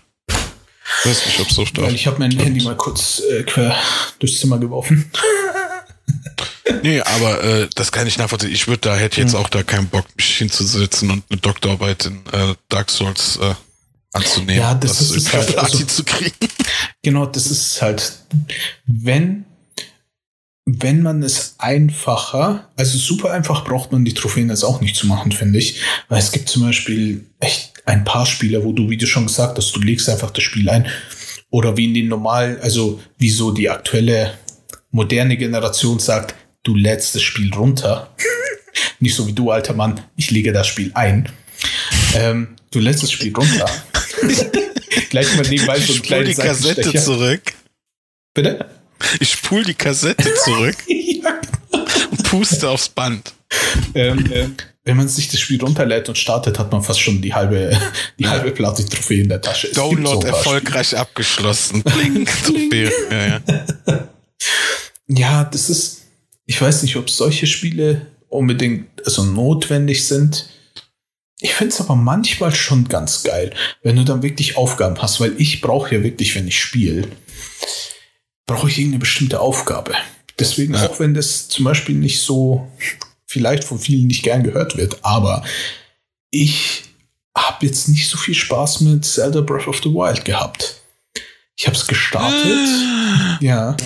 [SPEAKER 2] Weiß nicht, ob so stark.
[SPEAKER 1] Weil ich habe mein Handy mal kurz äh, quer durchs Zimmer geworfen.
[SPEAKER 2] Nee, aber äh, das kann ich nachvollziehen. Ich würde da, hätte
[SPEAKER 1] Mhm.
[SPEAKER 2] jetzt auch da keinen Bock, mich hinzusetzen und eine Doktorarbeit in äh, Dark Souls äh, anzunehmen.
[SPEAKER 1] Ja, das ist es
[SPEAKER 2] für
[SPEAKER 1] halt,
[SPEAKER 2] Platin
[SPEAKER 1] also-
[SPEAKER 2] zu kriegen.
[SPEAKER 1] Genau, das ist halt, wenn, wenn man es einfacher, also super einfach braucht man die Trophäen jetzt auch nicht zu machen, finde ich. Weil es gibt zum Beispiel echt ein paar Spiele, wo du, wie du schon gesagt hast, du legst einfach das Spiel ein. Oder wie in den normal, also wie so die aktuelle moderne Generation sagt, du lädst das Spiel runter. Nicht so wie du, alter Mann, ich lege das Spiel ein. Ähm, du lässt das Spiel runter. Gleich mal nebenbei so einen
[SPEAKER 2] spul die Kassette zurück.
[SPEAKER 1] Bitte?
[SPEAKER 2] Ich spul die Kassette zurück
[SPEAKER 1] ja.
[SPEAKER 2] und puste aufs Band.
[SPEAKER 1] ähm, ähm, wenn man sich das Spiel runterlädt und startet, hat man fast schon die halbe, die halbe Platin-Trophäe in der Tasche. Es so
[SPEAKER 2] Download
[SPEAKER 1] paar
[SPEAKER 2] erfolgreich abgeschlossen. Bling, Trophäe. Ja, ja.
[SPEAKER 1] Spiele. Ja, das ist, ich weiß nicht, ob solche Spiele unbedingt also notwendig sind. Ich finde es aber manchmal schon ganz geil, wenn du dann wirklich Aufgaben hast, weil ich brauche ja wirklich, wenn ich spiele, brauche ich irgendeine bestimmte Aufgabe. Deswegen,
[SPEAKER 2] Ja.
[SPEAKER 1] auch wenn das zum Beispiel nicht so vielleicht von vielen nicht gern gehört wird, aber ich habe jetzt nicht so viel Spaß mit Zelda Breath of the Wild gehabt. Ich habe es gestartet. Ja,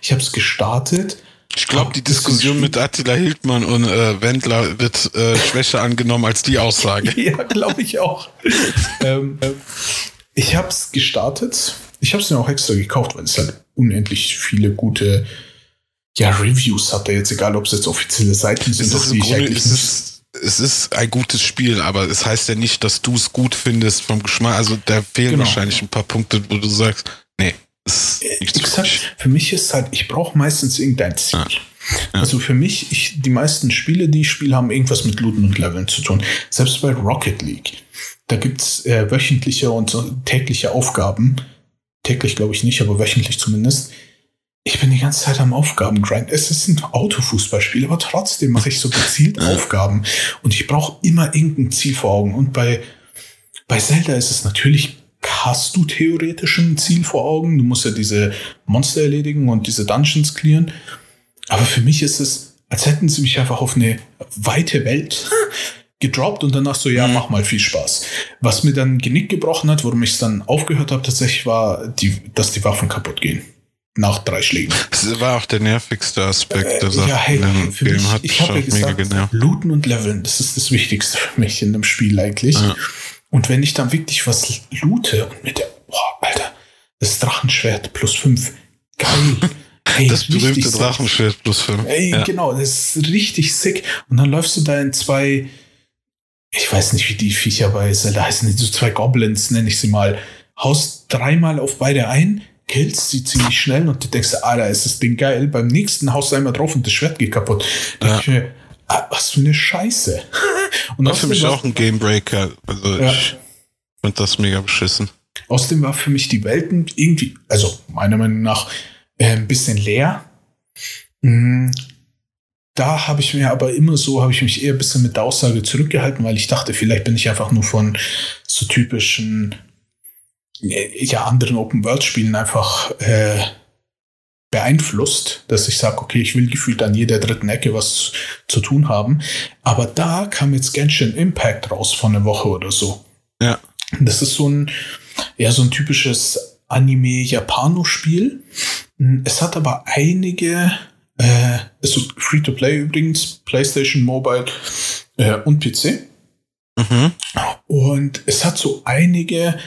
[SPEAKER 1] ich habe es gestartet.
[SPEAKER 2] Ich glaube, die Diskussion mit Attila Hildmann und äh, Wendler wird äh, schwächer angenommen als die Aussage.
[SPEAKER 1] Ja, glaube ich auch. ähm, ich habe es gestartet. Ich habe es mir auch extra gekauft, weil es halt unendlich viele gute ja, Reviews hatte. Jetzt egal, ob es jetzt offizielle Seiten
[SPEAKER 2] Es
[SPEAKER 1] sind, auf die ich
[SPEAKER 2] Grunde,
[SPEAKER 1] eigentlich
[SPEAKER 2] es,
[SPEAKER 1] nicht.
[SPEAKER 2] ist, es ist ein gutes Spiel, aber es heißt ja nicht, dass du es gut findest vom Geschmack. Also da fehlen
[SPEAKER 1] Genau.
[SPEAKER 2] wahrscheinlich ein paar Punkte, wo du sagst, nee, ist nicht
[SPEAKER 1] Wie
[SPEAKER 2] so
[SPEAKER 1] gesagt, für mich ist halt, ich brauche meistens irgendein Ziel.
[SPEAKER 2] Ja. Ja.
[SPEAKER 1] Also für mich, ich, die meisten Spiele, die ich spiele, haben irgendwas mit Looten und Leveln zu tun. Selbst bei Rocket League. Da gibt's äh, wöchentliche und tägliche Aufgaben. Täglich glaube ich nicht, aber wöchentlich zumindest. Ich bin die ganze Zeit am Aufgabengrind. Es ist ein Autofußballspiel, aber trotzdem mache ich so gezielt Aufgaben. Und ich brauche immer irgendein Ziel vor Augen. Und bei, bei Zelda ist es natürlich, hast du theoretisch ein Ziel vor Augen. Du musst ja diese Monster erledigen und diese Dungeons clearen. Aber für mich ist es, als hätten sie mich einfach auf eine weite Welt gedroppt und danach so, ja,
[SPEAKER 2] Mhm.
[SPEAKER 1] mach mal viel Spaß. Was mir dann Genick gebrochen hat, warum ich es dann aufgehört habe, tatsächlich war, die, dass die Waffen kaputt gehen. nach drei Schlägen.
[SPEAKER 2] Das war auch der nervigste Aspekt der Sache.
[SPEAKER 1] ja, hey, für mich, ich habe ja gesagt, looten und leveln, das ist das Wichtigste für mich in einem Spiel eigentlich. Ja. Und wenn ich dann wirklich was loote und mit der, boah, Alter, das Drachenschwert plus fünf, geil.
[SPEAKER 2] Ey, das berühmte Drachenschwert plus fünf.
[SPEAKER 1] Ey, ja. genau, das ist richtig sick. Und dann läufst du da in zwei, ich weiß nicht, wie die Viecher bei Zelda heißen, so zwei Goblins, nenne ich sie mal, haust dreimal auf beide ein, killst sie ziemlich schnell und du denkst, Alter, ist das Ding geil. Beim nächsten haust du einmal drauf und das Schwert geht kaputt. Ja. Ich mir, ah, was für eine Scheiße.
[SPEAKER 2] und war für mich auch ein Gamebreaker. Also ja. ich fand das mega beschissen.
[SPEAKER 1] Außerdem war für mich die Welten irgendwie, also meiner Meinung nach, äh, ein bisschen leer. Mhm. Da habe ich mir aber immer so, habe ich mich eher ein bisschen mit der Aussage zurückgehalten, weil ich dachte, vielleicht bin ich einfach nur von so typischen, äh, ja, anderen Open-World-Spielen einfach äh, beeinflusst, dass ich sage, okay, ich will gefühlt an jeder dritten Ecke was zu tun haben. Aber da kam jetzt Genshin Impact raus vor einer Woche oder so.
[SPEAKER 2] Ja.
[SPEAKER 1] Das ist so ein, ja, so ein typisches Anime-Japano-Spiel. Es hat aber einige, äh, ist Free-to-Play übrigens, PlayStation Mobile äh, und PC. Mhm. Und es hat so einige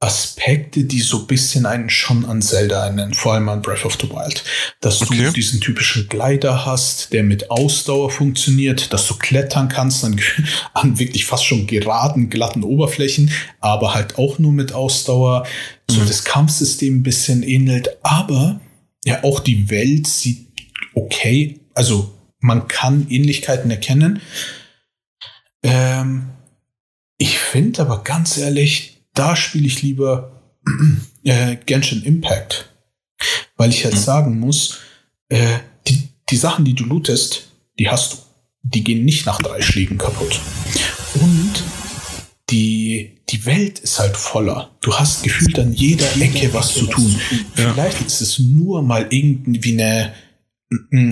[SPEAKER 1] Aspekte, die so ein bisschen einen schon an Zelda erinnern, vor allem an Breath of the Wild. Dass okay. du diesen typischen Gleiter hast, der mit Ausdauer funktioniert, dass du klettern kannst an, an wirklich fast schon geraden, glatten Oberflächen, aber halt auch nur mit Ausdauer. So mhm. das Kampfsystem ein bisschen ähnelt, aber ja, auch die Welt sieht okay, also man kann Ähnlichkeiten erkennen. Ähm, ich finde aber ganz ehrlich, da spiele ich lieber äh, Genshin Impact. Weil ich halt mhm. sagen muss, äh, die, die Sachen, die du lootest, die hast du. Die gehen nicht nach drei Schlägen kaputt. Und die, die Welt ist halt voller. Du hast gefühlt an jeder Ecke was zu tun. Vielleicht ist es nur mal irgendwie eine,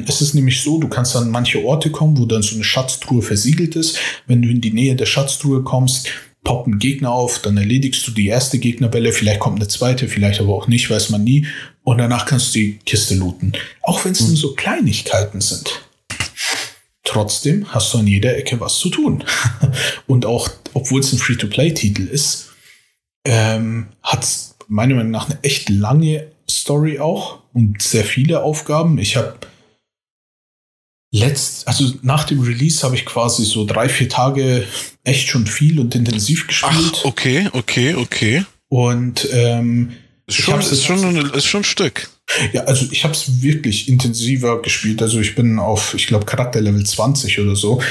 [SPEAKER 1] es ist nämlich so, du kannst an manche Orte kommen, wo dann so eine Schatztruhe versiegelt ist. Wenn du in die Nähe der Schatztruhe kommst, poppen Gegner auf, dann erledigst du die erste Gegnerwelle, vielleicht kommt eine zweite, vielleicht aber auch nicht, weiß man nie. Und danach kannst du die Kiste looten. Auch wenn es nur so Kleinigkeiten sind. Trotzdem hast du an jeder Ecke was zu tun. Und auch, obwohl es ein Free-to-Play-Titel ist, ähm, hat es meiner Meinung nach eine echt lange Story auch und sehr viele Aufgaben. Ich habe letzt, also nach dem Release habe ich quasi so drei, vier Tage echt schon viel und intensiv gespielt.
[SPEAKER 2] Ach, okay, okay, okay.
[SPEAKER 1] Und ähm,
[SPEAKER 2] ist schon, ist, schon, ist schon ein Stück.
[SPEAKER 1] Ja, also ich habe es wirklich intensiver gespielt. Also ich bin auf, ich glaube, Charakterlevel 20 oder so.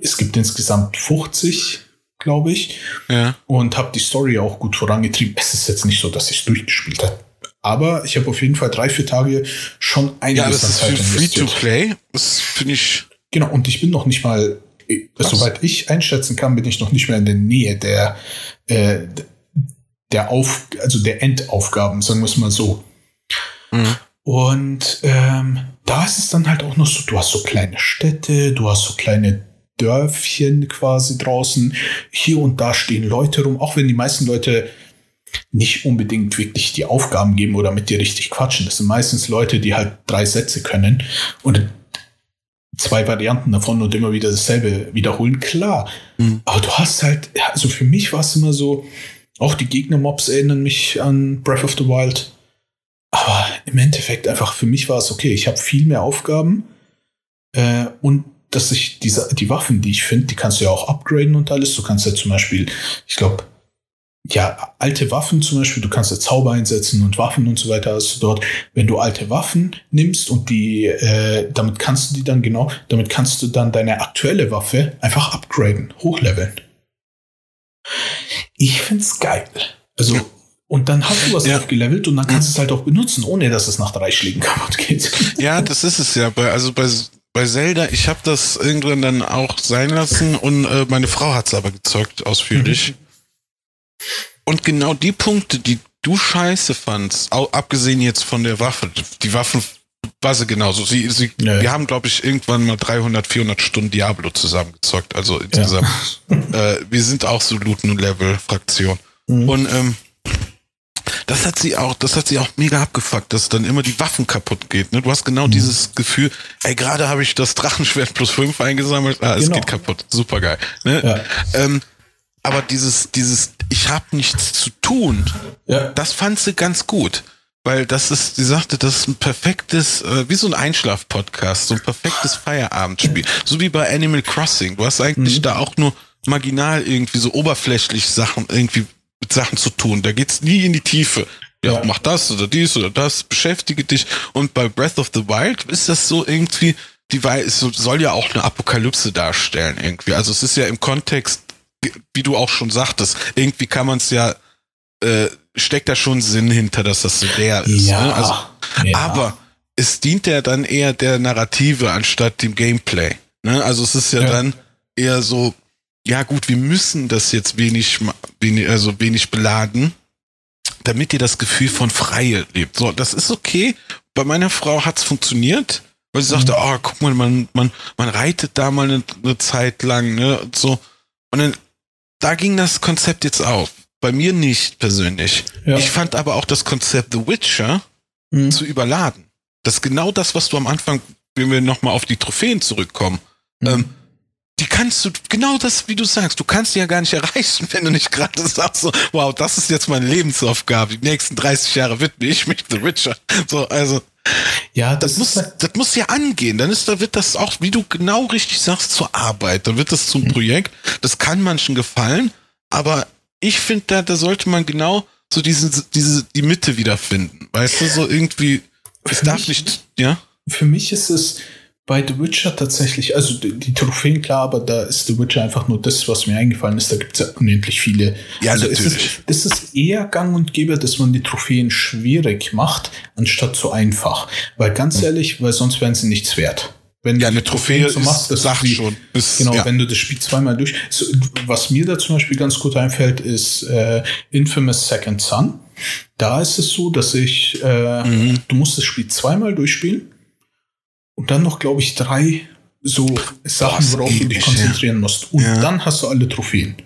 [SPEAKER 1] Es gibt insgesamt 50, glaube ich.
[SPEAKER 2] Ja.
[SPEAKER 1] Und habe die Story auch gut vorangetrieben. Es ist jetzt nicht so, dass ich es durchgespielt habe. Aber ich habe auf jeden Fall drei, vier Tage schon einiges ja, das
[SPEAKER 2] an Zeit ist für Free-to-Play. Das finde ich.
[SPEAKER 1] Genau, und ich bin noch nicht mal, Krass. soweit ich einschätzen kann, bin ich noch nicht mehr in der Nähe der, äh, der Auf, also der Endaufgaben, sagen wir es mal so. Mhm. Und ähm, da ist es dann halt auch noch so, du hast so kleine Städte, du hast so kleine Dörfchen quasi draußen. Hier und da stehen Leute rum, auch wenn die meisten Leute nicht unbedingt wirklich die Aufgaben geben oder mit dir richtig quatschen. Das sind meistens Leute, die halt drei Sätze können und zwei Varianten davon und immer wieder dasselbe wiederholen. Klar, mhm. aber du hast halt, also für mich war es immer so, auch die Gegner-Mobs erinnern mich an Breath of the Wild. Aber im Endeffekt einfach für mich war es okay. Ich habe viel mehr Aufgaben äh, und dass ich diese, die Waffen, die ich finde, die kannst du ja auch upgraden und alles. Du kannst ja zum Beispiel, ich glaube, ja, alte Waffen zum Beispiel, du kannst ja Zauber einsetzen und Waffen und so weiter hast du dort. Wenn du alte Waffen nimmst und die, äh, damit kannst du die dann genau, damit kannst du dann deine aktuelle Waffe einfach upgraden, hochleveln. Ich find's geil. Also, und dann hast du was ja. aufgelevelt und dann kannst du es halt auch benutzen, ohne dass es nach drei Schlägen kaputt geht.
[SPEAKER 2] Ja, das ist es ja. Bei, also bei, bei Zelda, ich habe das irgendwann dann auch sein lassen und äh, meine Frau hat's aber gezeugt, ausführlich. Mhm. Und genau die Punkte, die du scheiße fandst, abgesehen jetzt von der Waffe, die Waffen war sie genauso. Sie, sie, ja. Wir haben, glaube ich, irgendwann mal 300, 400 Stunden Diablo zusammengezockt. Also insgesamt. Ja. äh, wir sind auch so und Level-Fraktion. Mhm. Und ähm, das hat sie auch, das hat sie auch mega abgefuckt, dass dann immer die Waffen kaputt geht. Ne? Du hast genau mhm. dieses Gefühl, ey, gerade habe ich das Drachenschwert plus fünf eingesammelt, ah, es genau. geht kaputt. Super geil. Ne? Ja. Ähm, aber dieses, dieses, ich habe nichts zu tun, ja. das fand sie ganz gut. Weil das ist, sie sagte, das ist ein perfektes, äh, wie so ein Einschlaf-Podcast, so ein perfektes Feierabendspiel. So wie bei Animal Crossing. Du hast eigentlich mhm. da auch nur marginal irgendwie so oberflächlich Sachen, irgendwie mit Sachen zu tun. Da geht's nie in die Tiefe. Ja, ja, mach das oder dies oder das, beschäftige dich. Und bei Breath of the Wild ist das so irgendwie, die soll ja auch eine Apokalypse darstellen irgendwie. Also es ist ja im Kontext wie du auch schon sagtest, irgendwie kann man es ja, äh, steckt da schon Sinn hinter, dass das so der ist.
[SPEAKER 1] Ja,
[SPEAKER 2] ne?
[SPEAKER 1] also,
[SPEAKER 2] ja. Aber es dient ja dann eher der Narrative anstatt dem Gameplay. Ne? Also es ist ja, ja, dann eher so, ja gut, wir müssen das jetzt wenig, wenig, also wenig beladen, damit ihr das Gefühl von Freie lebt. So, das ist okay. Bei meiner Frau hat's funktioniert, weil sie mhm. sagte, oh, guck mal, man, man, man reitet da mal eine, eine Zeit lang, ne? Und so. Und dann da ging das Konzept jetzt auf. Bei mir nicht persönlich. Ja. Ich fand aber auch das Konzept The Witcher mhm. zu überladen. Das ist genau das, was du am Anfang, wenn wir nochmal auf die Trophäen zurückkommen, mhm. ähm, die kannst du, genau das, wie du sagst, du kannst die ja gar nicht erreichen, wenn du nicht gerade sagst, so, wow, das ist jetzt meine Lebensaufgabe, die nächsten 30 Jahre widme ich mich The Witcher. So, also, ja, das, das muss, das muss ja angehen. Dann ist, da wird das auch, wie du genau richtig sagst, zur Arbeit. Dann wird das zum mhm. Projekt. Das kann manchen gefallen, aber ich finde, da, da sollte man genau so diese, diese, die Mitte wiederfinden. Weißt du, so irgendwie, es darf nicht, ja?
[SPEAKER 1] Für mich ist es, bei The Witcher tatsächlich, also die, die, Trophäen, klar, aber da ist The Witcher einfach nur das, was mir eingefallen ist. Da gibt es ja unendlich viele.
[SPEAKER 2] Ja,
[SPEAKER 1] also
[SPEAKER 2] natürlich.
[SPEAKER 1] Ist, es ist eher gang und gäbe, dass man die Trophäen schwierig macht, anstatt so einfach. Weil ganz ehrlich, weil sonst wären sie nichts wert.
[SPEAKER 2] Wenn ja, eine Trophäe so machst, das sagt schon.
[SPEAKER 1] Ist, genau, ja. wenn du das Spiel zweimal durch. So, was mir da zum Beispiel ganz gut einfällt, ist äh, Infamous Second Son. Da ist es so, dass ich, äh, mhm. du musst das Spiel zweimal durchspielen und dann noch, glaube ich, drei so Sachen, worauf du dich konzentrieren ja. musst. Und ja. dann hast du alle Trophäen.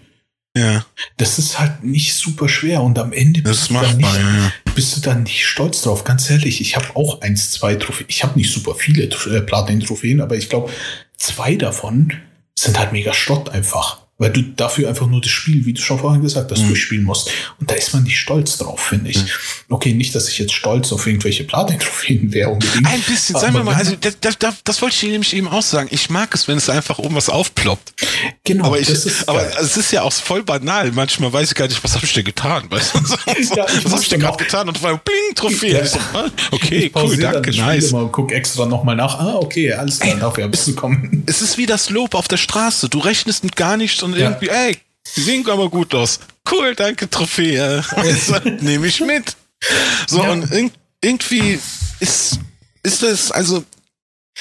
[SPEAKER 2] Ja.
[SPEAKER 1] Das ist halt nicht super schwer und am Ende
[SPEAKER 2] bist, du dann,
[SPEAKER 1] nicht, ja. bist du dann nicht stolz drauf. Ganz ehrlich, ich habe auch eins, zwei Trophäen. Ich habe nicht super viele äh, Platin-Trophäen, aber ich glaube, zwei davon sind halt mega Stott einfach weil du dafür einfach nur das Spiel, wie du schon vorhin gesagt hast, mhm. durchspielen musst. Und da ist man nicht stolz drauf, finde ich. Mhm. Okay, nicht, dass ich jetzt stolz auf irgendwelche Platin-Trophäen wäre
[SPEAKER 2] unbedingt. Ein bisschen, sagen wir mal, also das, das, das wollte ich nämlich eben auch sagen. Ich mag es, wenn es einfach oben was aufploppt.
[SPEAKER 1] Genau.
[SPEAKER 2] Aber, ich, aber es ist ja auch voll banal. Manchmal weiß ich gar nicht, was habe ich denn getan? Weißt du? ja, was habe ich denn gerade getan? Und war bling, Trophäe. Ja. So, okay, cool, danke, nice.
[SPEAKER 1] Mal, guck extra nochmal nach. Ah, okay, alles klar, dafür bist du kommen.
[SPEAKER 2] Es ist wie das Lob auf der Straße. Du rechnest mit gar nichts und irgendwie, ja. ey, die sehen aber gut aus. Cool, danke, Trophäe. Nehme ich mit. So, ja. und irgendwie ist, ist das, also,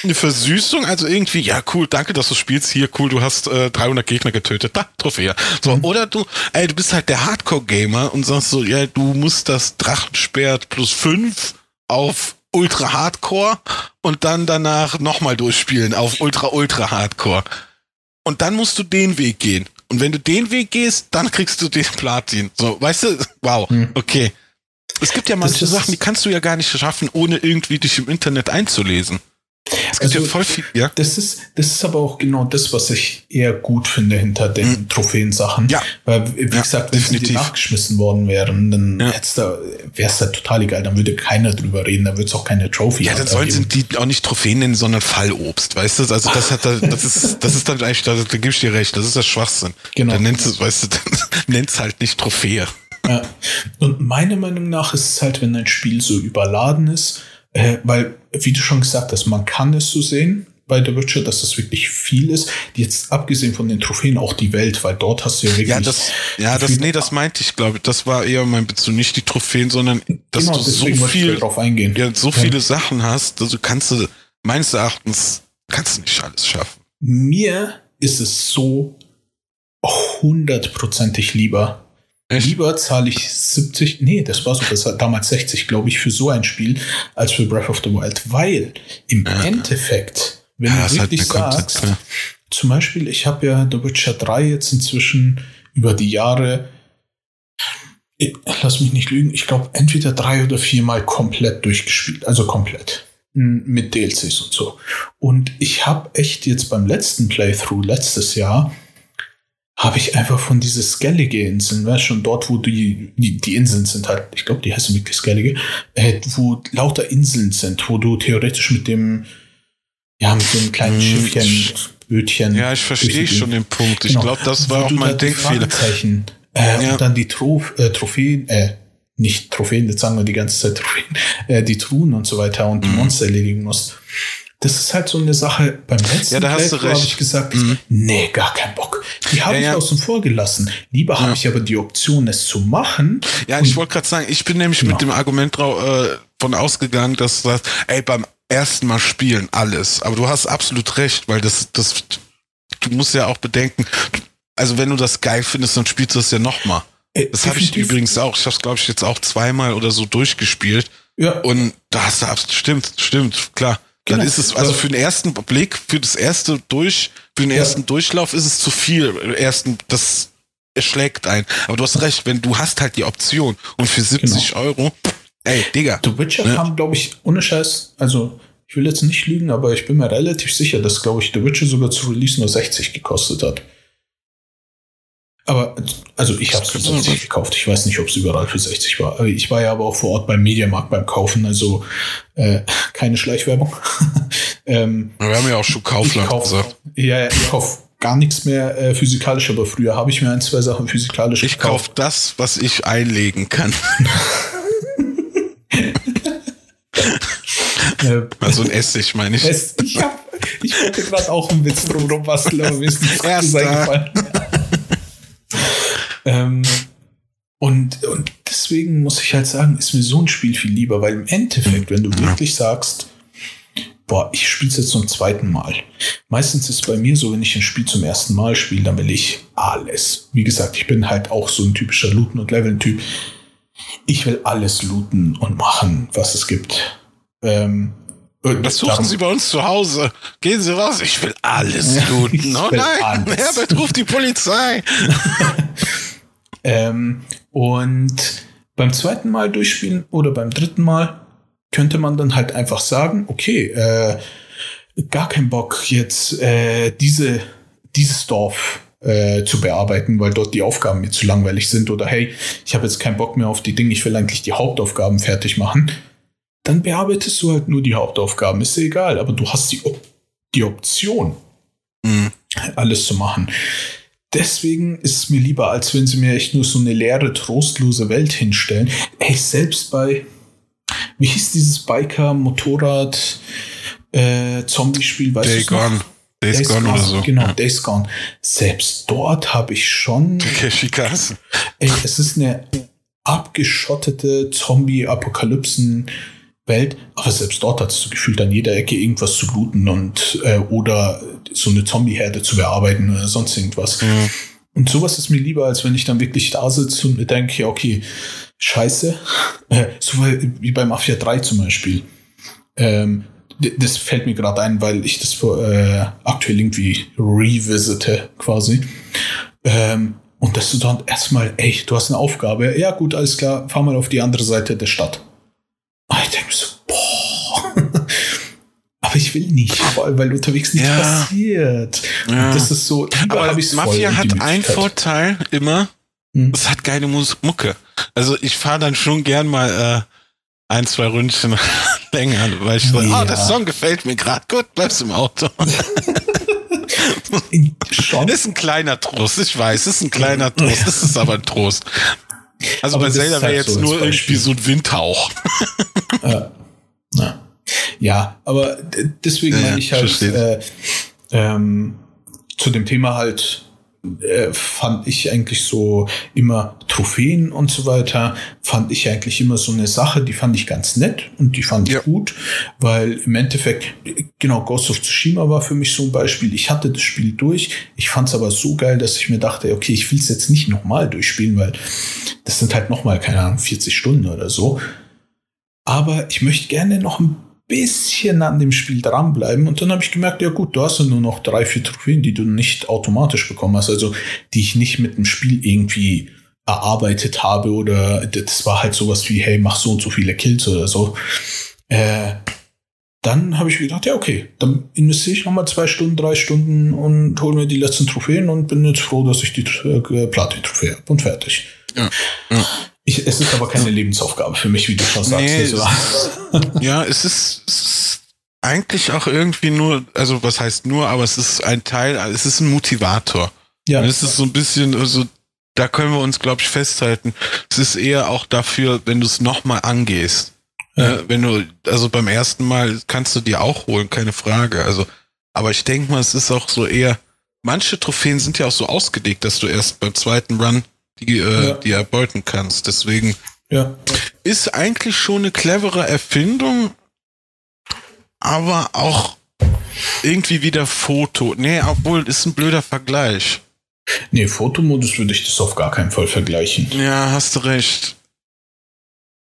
[SPEAKER 2] eine Versüßung, also irgendwie, ja, cool, danke, dass du spielst. Hier, cool, du hast äh, 300 Gegner getötet. Da, Trophäe. So, mhm. oder du, ey, du bist halt der Hardcore-Gamer und sagst so, ja, du musst das Drachensperrt plus 5 auf Ultra Hardcore und dann danach nochmal durchspielen auf Ultra Ultra Hardcore. Und dann musst du den Weg gehen. Und wenn du den Weg gehst, dann kriegst du den Platin. So, weißt du? Wow, hm. okay. Es gibt ja manche Sachen, die kannst du ja gar nicht schaffen, ohne irgendwie dich im Internet einzulesen.
[SPEAKER 1] Es gibt also, ja voll viel, ja. Das ist, das ist aber auch genau das, was ich eher gut finde hinter den mhm. Trophäensachen.
[SPEAKER 2] Ja.
[SPEAKER 1] Weil, wie ja, gesagt, wenn definitiv. die nachgeschmissen worden wären, dann ja. da, wäre es da total egal. Dann würde keiner drüber reden, da würde es auch keine Trophy
[SPEAKER 2] Ja, dann sollen sie die auch nicht Trophäen nennen, sondern Fallobst, weißt du? Also das hat das ist, das ist dann eigentlich, da, da gebe ich dir recht, das ist das Schwachsinn. Genau. Dann nennst du, weißt du, dann nennst halt nicht Trophäe.
[SPEAKER 1] Ja. Und meiner Meinung nach ist es halt, wenn ein Spiel so überladen ist, äh, weil, wie du schon gesagt hast, man kann es so sehen bei The Witcher, dass das wirklich viel ist. Jetzt abgesehen von den Trophäen auch die Welt, weil dort hast du ja wirklich.
[SPEAKER 2] Ja, das, ja, das, nee, das meinte ich, glaube ich. Das war eher mein Bezug, nicht die Trophäen, sondern dass genau, du so viel,
[SPEAKER 1] drauf eingehen.
[SPEAKER 2] Ja, so viele ja. Sachen hast, also kannst du, meines Erachtens, kannst du nicht alles schaffen.
[SPEAKER 1] Mir ist es so hundertprozentig lieber? Lieber zahle ich 70, nee, das war so, das war damals 60, glaube ich, für so ein Spiel, als für Breath of the Wild. Weil im ja. Endeffekt, wenn ja, du wirklich halt sagst, Kontext, zum Beispiel, ich habe ja The Witcher 3 jetzt inzwischen über die Jahre lass mich nicht lügen, ich glaube entweder drei oder viermal komplett durchgespielt, also komplett mit DLCs und so. Und ich habe echt jetzt beim letzten Playthrough letztes Jahr habe ich einfach von diese Skellige Inseln, weißt schon dort, wo die, die, die Inseln sind halt, ich glaube, die heißen wirklich Skellige, äh, wo lauter Inseln sind, wo du theoretisch mit dem, ja, mit dem kleinen hm, Schiffchen, Bötchen.
[SPEAKER 2] Ja, ich verstehe schon den Punkt. Ich genau. glaube, das war auch mein Denkfehler.
[SPEAKER 1] Äh, ja. Und dann die Trof äh, Trophäen, äh, nicht Trophäen, jetzt sagen wir die ganze Zeit Trophäen, äh, die Truhen und so weiter und die mhm. Monster erledigen musst. Das ist halt so eine Sache. Beim letzten
[SPEAKER 2] ja, da hast du recht.
[SPEAKER 1] habe ich gesagt, mhm. nee, gar keinen Bock. Die habe ja, ich ja. außen vor gelassen. Lieber ja. habe ich aber die Option, es zu machen.
[SPEAKER 2] Ja, ich wollte gerade sagen, ich bin nämlich genau. mit dem Argument äh, von ausgegangen, dass du sagst, ey, beim ersten Mal spielen alles. Aber du hast absolut recht, weil das, das, du musst ja auch bedenken, also wenn du das geil findest, dann spielst du das ja nochmal. Äh, das habe ich übrigens auch. Ich habe es, glaube ich, jetzt auch zweimal oder so durchgespielt. Ja. Und da hast du absolut, stimmt, stimmt, klar. Genau. Dann ist es, also für den ersten Blick, für das erste Durch, für den ersten ja. Durchlauf ist es zu viel. Ersten, das erschlägt ein. Aber du hast recht, wenn du hast halt die Option und für 70 genau. Euro, ey, Digga.
[SPEAKER 1] The Witcher ne? kam, glaube ich, ohne Scheiß, also ich will jetzt nicht lügen, aber ich bin mir relativ sicher, dass, glaube ich, The Witcher sogar zu Release nur 60 gekostet hat. Aber, also ich habe es für 60 gekauft. Ich weiß nicht, ob es überall für 60 war. Ich war ja aber auch vor Ort beim Mediamarkt beim Kaufen, also äh, keine Schleichwerbung.
[SPEAKER 2] ähm, Wir haben ja auch schon Kaufland
[SPEAKER 1] kauf, gesagt. Ja, ich kaufe gar nichts mehr äh, physikalisch, aber früher habe ich mir ein, zwei Sachen physikalisch
[SPEAKER 2] ich gekauft. Ich kaufe das, was ich einlegen kann. also ein Essig, meine ich.
[SPEAKER 1] Es, ich, hab, ich wollte gerade auch ein Witz drum rumbasteln, aber mir ist nicht eingefallen. Ähm, und, und deswegen muss ich halt sagen, ist mir so ein Spiel viel lieber, weil im Endeffekt, wenn du wirklich sagst, boah, ich spiele es jetzt zum zweiten Mal. Meistens ist es bei mir so, wenn ich ein Spiel zum ersten Mal spiele, dann will ich alles. Wie gesagt, ich bin halt auch so ein typischer Looten- und Leveln-Typ. Ich will alles looten und machen, was es gibt. Ähm,
[SPEAKER 2] was suchen darum, Sie bei uns zu Hause? Gehen Sie raus, ich will alles looten. oh nein, alles. Herbert ruft die Polizei.
[SPEAKER 1] Ähm, und beim zweiten Mal durchspielen oder beim dritten Mal könnte man dann halt einfach sagen, okay, äh, gar kein Bock jetzt äh, diese, dieses Dorf äh, zu bearbeiten, weil dort die Aufgaben mir zu langweilig sind oder hey, ich habe jetzt keinen Bock mehr auf die Dinge, ich will eigentlich die Hauptaufgaben fertig machen. Dann bearbeitest du halt nur die Hauptaufgaben, ist dir egal, aber du hast die, die Option, mhm. alles zu machen deswegen ist es mir lieber, als wenn sie mir echt nur so eine leere, trostlose Welt hinstellen. Ey, selbst bei, wie hieß dieses Biker, Motorrad, äh, Zombie-Spiel, weißt
[SPEAKER 2] Day
[SPEAKER 1] du Gone.
[SPEAKER 2] Noch? Days, Days Gone, Gone, oder so.
[SPEAKER 1] Genau, ja. Days Gone. Selbst dort habe ich schon.
[SPEAKER 2] Effikas.
[SPEAKER 1] Ey, es ist eine abgeschottete Zombie-Apokalypsen- Welt, aber selbst dort hattest du gefühlt an jeder Ecke irgendwas zu looten und äh, oder so eine Zombie-Herde zu bearbeiten oder sonst irgendwas. Mhm. Und sowas ist mir lieber, als wenn ich dann wirklich da sitze und mir denke, okay, scheiße. Äh, so wie bei Mafia 3 zum Beispiel. Ähm, das fällt mir gerade ein, weil ich das äh, aktuell irgendwie revisite quasi. Ähm, und dass du dann erstmal, ey, du hast eine Aufgabe, ja gut, alles klar, fahr mal auf die andere Seite der Stadt. Und ich denke mir so, boah. Aber ich will nicht, vor allem, weil unterwegs nichts ja. passiert. Ja. das ist so,
[SPEAKER 2] aber Mafia hat einen Vorteil immer, hm. es hat geile Mucke. Also ich fahre dann schon gern mal äh, ein, zwei Ründchen länger, weil ich so, ja. oh, der Song gefällt mir gerade. Gut, bleibst im Auto. Schon. Das ist ein kleiner Trost, ich weiß, das ist ein kleiner Trost, das ist aber ein Trost. Also aber bei Zelda wäre halt jetzt so nur irgendwie so ein Windhauch.
[SPEAKER 1] ja. ja. ja, aber deswegen ja, meine ich halt äh, ähm, zu dem Thema halt äh, fand ich eigentlich so immer Trophäen und so weiter, fand ich eigentlich immer so eine Sache, die fand ich ganz nett und die fand ja. ich gut, weil im Endeffekt, genau, Ghost of Tsushima war für mich so ein Beispiel. Ich hatte das Spiel durch, ich fand es aber so geil, dass ich mir dachte, okay, ich will es jetzt nicht nochmal durchspielen, weil das sind halt nochmal, keine Ahnung, 40 Stunden oder so. Aber ich möchte gerne noch ein bisschen an dem Spiel dranbleiben. Und dann habe ich gemerkt, ja gut, du hast ja nur noch drei, vier Trophäen, die du nicht automatisch bekommen hast, also die ich nicht mit dem Spiel irgendwie erarbeitet habe oder das war halt sowas wie, hey, mach so und so viele Kills oder so. Äh, dann habe ich gedacht, ja, okay, dann investiere ich nochmal zwei Stunden, drei Stunden und hole mir die letzten Trophäen und bin jetzt froh, dass ich die äh, Platin-Trophäe habe und fertig. Ja, ja. Ich, es ist aber keine Lebensaufgabe für mich, wie du schon sagst. Nee,
[SPEAKER 2] es, ja, es ist, es ist eigentlich auch irgendwie nur, also was heißt nur, aber es ist ein Teil, es ist ein Motivator. Ja. Und es ist so ein bisschen, also da können wir uns, glaube ich, festhalten. Es ist eher auch dafür, wenn du es nochmal angehst. Ja. Äh, wenn du, also beim ersten Mal kannst du dir auch holen, keine Frage. Also, aber ich denke mal, es ist auch so eher, manche Trophäen sind ja auch so ausgelegt, dass du erst beim zweiten Run die, äh, ja. die erbeuten kannst. Deswegen ja. ist eigentlich schon eine clevere Erfindung, aber auch irgendwie wieder Foto. Nee, obwohl, ist ein blöder Vergleich.
[SPEAKER 1] Nee, Fotomodus würde ich das auf gar keinen Fall vergleichen.
[SPEAKER 2] Ja, hast du recht.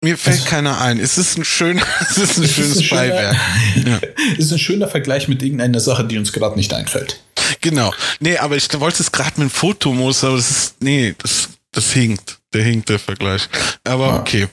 [SPEAKER 2] Mir fällt also, keiner ein. Es ist ein, schön, es ist ein schönes ist ein Beiwerk.
[SPEAKER 1] Schöner, ja. Es ist ein schöner Vergleich mit irgendeiner Sache, die uns gerade nicht einfällt.
[SPEAKER 2] Genau. Nee, aber ich wollte es gerade mit dem Fotomodus, aber das ist, nee, das, das hinkt. Der hinkt, der Vergleich. Aber okay.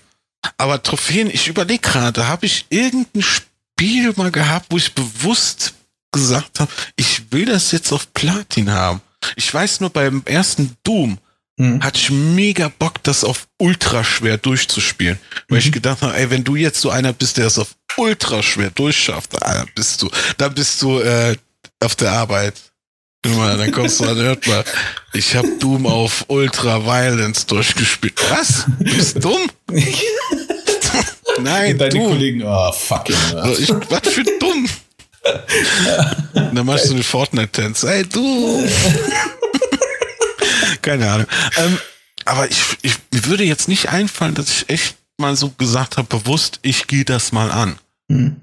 [SPEAKER 2] Aber Trophäen, ich überlege gerade, habe ich irgendein Spiel mal gehabt, wo ich bewusst gesagt habe, ich will das jetzt auf Platin haben. Ich weiß nur, beim ersten Doom hm. hatte ich mega Bock, das auf ultra schwer durchzuspielen. Weil mhm. ich gedacht habe, ey, wenn du jetzt so einer bist, der es auf ultra schwer durchschafft, dann bist du, dann bist du äh, auf der Arbeit. Dann kommst du an, hört mal, ich habe Doom auf Ultra Violence durchgespielt. Was? Du bist dumm? Nein,
[SPEAKER 1] Deine du. Kollegen, oh, fucking.
[SPEAKER 2] Ich, was für dumm? dann machst du eine Fortnite-Tänze. Ey, du! Keine Ahnung. Ähm, aber ich, ich, mir würde jetzt nicht einfallen, dass ich echt mal so gesagt habe, bewusst, ich gehe das mal an. Hm.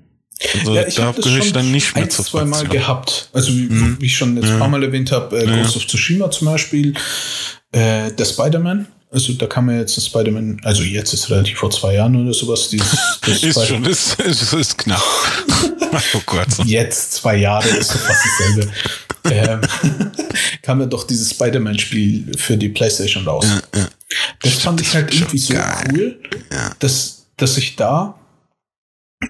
[SPEAKER 1] Also, ja, ich da gehöre ich dann nicht mehr ein, zur zwei Mal gehabt. Also wie, hm. wie ich schon jetzt ein paar Mal erwähnt habe, äh, Ghost ja. of Tsushima zum Beispiel, äh, der Spider-Man, also da kann man jetzt ein Spider-Man, also jetzt ist relativ vor zwei Jahren oder sowas. Dieses,
[SPEAKER 2] das ist schon, ist, ist, ist knapp.
[SPEAKER 1] oh Gott. Jetzt zwei Jahre ist so fast dasselbe. ähm, kam ja doch dieses Spider-Man-Spiel für die Playstation raus. Ja, ja. Das fand ich halt irgendwie so geil. cool, ja. dass, dass ich da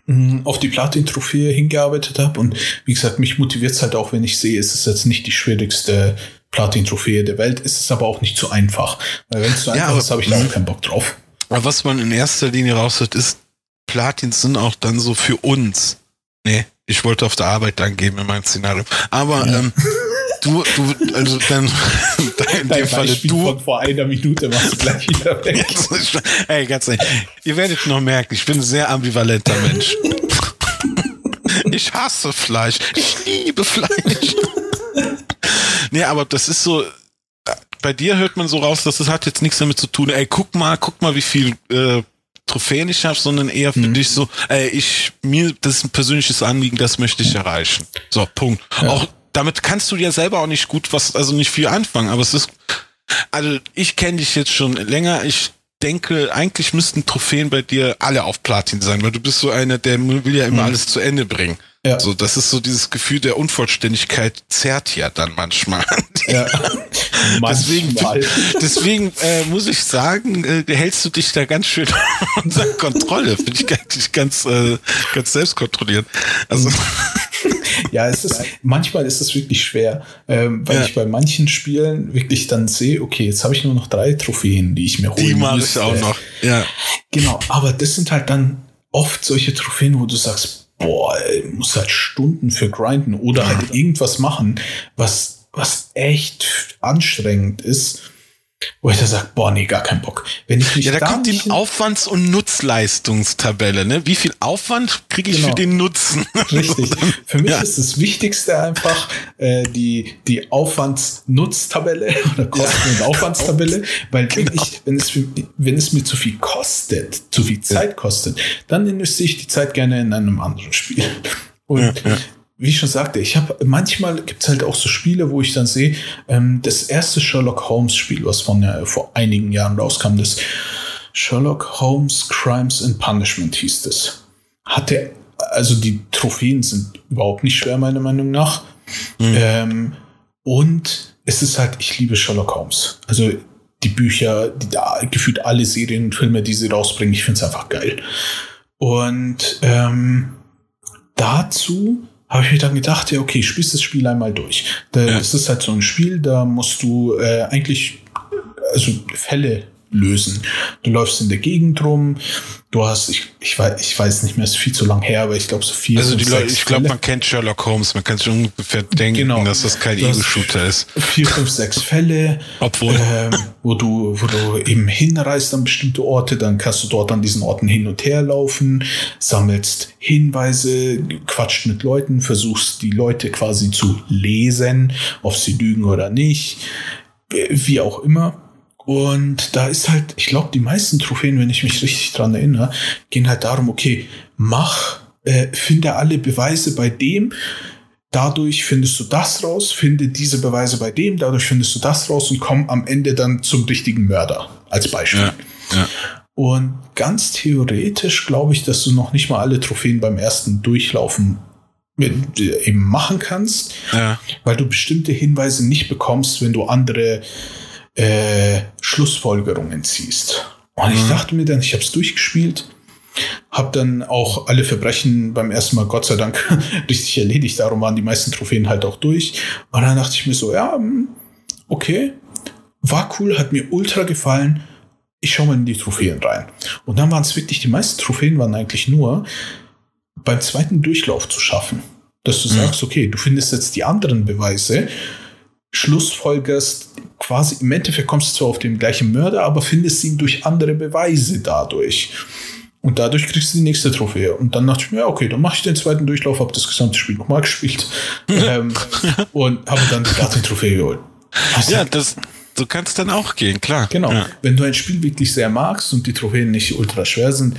[SPEAKER 1] auf die Platin-Trophäe hingearbeitet habe. Und wie gesagt, mich motiviert es halt auch, wenn ich sehe, es ist jetzt nicht die schwierigste Platin-Trophäe der Welt. ist Es aber auch nicht so einfach. Weil wenn es so ja, einfach ist, habe ich da auch keinen Bock drauf.
[SPEAKER 2] Aber was man in erster Linie raushört, ist, Platins sind auch dann so für uns. Nee, ich wollte auf der Arbeit dann geben in meinem Szenario. Aber ja. ähm, du, du, also dann
[SPEAKER 1] in Dein dem Falle du. Von vor einer Minute machst du gleich wieder weg.
[SPEAKER 2] Ey, ganz ehrlich, ihr werdet noch merken, ich bin ein sehr ambivalenter Mensch. ich hasse Fleisch. Ich liebe Fleisch. Nee, aber das ist so, bei dir hört man so raus, dass das hat jetzt nichts damit zu tun, ey, guck mal, guck mal, wie viel äh, Trophäen ich habe, sondern eher für mhm. dich so, ey, ich, mir, das ist ein persönliches Anliegen, das möchte ich erreichen. So, Punkt. Ja. Auch damit kannst du ja selber auch nicht gut was, also nicht viel anfangen, aber es ist, also ich kenne dich jetzt schon länger, ich denke, eigentlich müssten Trophäen bei dir alle auf Platin sein, weil du bist so einer, der will ja immer mhm. alles zu Ende bringen. Ja. So, das ist so dieses Gefühl der Unvollständigkeit zerrt ja dann manchmal. Ja. deswegen, deswegen äh, muss ich sagen, äh, hältst du dich da ganz schön unter Kontrolle. Finde ich eigentlich ganz, äh, ganz selbstkontrolliert. Also.
[SPEAKER 1] Ja, es ist, manchmal ist es wirklich schwer, ähm, weil ja. ich bei manchen Spielen wirklich dann sehe, okay, jetzt habe ich nur noch drei Trophäen, die ich mir holen
[SPEAKER 2] Die mache ich auch noch, ja.
[SPEAKER 1] Genau, aber das sind halt dann oft solche Trophäen, wo du sagst, boah, ey, muss halt Stunden für grinden oder halt irgendwas machen, was, was echt anstrengend ist wo ich da sage, boah, nee, gar keinen Bock. Wenn ich mich
[SPEAKER 2] ja, da kommt die Aufwands- und Nutzleistungstabelle, ne? Wie viel Aufwand kriege ich genau. für den Nutzen?
[SPEAKER 1] Richtig. Für mich ja. ist das Wichtigste einfach äh, die, die Aufwands-Nutztabelle oder Kosten- und Aufwandstabelle, weil genau. wenn, ich, wenn, es, wenn es mir zu viel kostet, zu viel Zeit kostet, dann investiere ich die Zeit gerne in einem anderen Spiel. Und wie ich schon sagte, ich habe manchmal gibt es halt auch so Spiele, wo ich dann sehe, ähm, das erste Sherlock Holmes Spiel, was von äh, vor einigen Jahren rauskam, das Sherlock Holmes Crimes and Punishment hieß das. Hatte, also die Trophäen sind überhaupt nicht schwer, meiner Meinung nach. Mhm. Ähm, und es ist halt, ich liebe Sherlock Holmes. Also die Bücher, die da gefühlt alle Serien und Filme, die sie rausbringen. Ich finde es einfach geil. Und ähm, dazu habe ich mir dann gedacht, ja, okay, spielst das Spiel einmal durch. Da, ja. Das ist halt so ein Spiel, da musst du äh, eigentlich also Fälle lösen. Du läufst in der Gegend rum, du hast, ich, ich, weiß, ich weiß nicht mehr, ist viel zu lang her, aber ich glaube so vier.
[SPEAKER 2] Also die Leute, ich glaube, man kennt Sherlock Holmes, man kann sich ungefähr denken, genau. dass das kein Ego-Shooter ist.
[SPEAKER 1] Vier, fünf, sechs Fälle,
[SPEAKER 2] Obwohl.
[SPEAKER 1] Ähm, wo du, wo du eben hinreist an bestimmte Orte, dann kannst du dort an diesen Orten hin und her laufen, sammelst Hinweise, quatscht mit Leuten, versuchst die Leute quasi zu lesen, ob sie lügen oder nicht, wie auch immer. Und da ist halt, ich glaube, die meisten Trophäen, wenn ich mich richtig dran erinnere, gehen halt darum, okay, mach, äh, finde alle Beweise bei dem, dadurch findest du das raus, finde diese Beweise bei dem, dadurch findest du das raus und komm am Ende dann zum richtigen Mörder, als Beispiel. Ja, ja. Und ganz theoretisch glaube ich, dass du noch nicht mal alle Trophäen beim ersten Durchlaufen mit, äh, eben machen kannst, ja. weil du bestimmte Hinweise nicht bekommst, wenn du andere äh, Schlussfolgerungen ziehst. Und mhm. ich dachte mir dann, ich habe es durchgespielt, habe dann auch alle Verbrechen beim ersten Mal Gott sei Dank richtig erledigt. Darum waren die meisten Trophäen halt auch durch. Und dann dachte ich mir so, ja, hm, okay, war cool, hat mir ultra gefallen. Ich schaue mal in die Trophäen rein. Und dann waren es wirklich, die meisten Trophäen waren eigentlich nur beim zweiten Durchlauf zu schaffen. Dass du mhm. sagst, okay, du findest jetzt die anderen Beweise, schlussfolgerst quasi im Endeffekt kommst du zwar auf den gleichen Mörder, aber findest ihn durch andere Beweise dadurch. Und dadurch kriegst du die nächste Trophäe. Und dann dachte ich mir, ja, okay, dann mache ich den zweiten Durchlauf, habe das gesamte Spiel nochmal gespielt ähm, und habe dann die ganze Trophäe geholt.
[SPEAKER 2] Was ja, das, so kann es dann auch gehen, klar.
[SPEAKER 1] Genau.
[SPEAKER 2] Ja.
[SPEAKER 1] Wenn du ein Spiel wirklich sehr magst und die Trophäen nicht ultra schwer sind,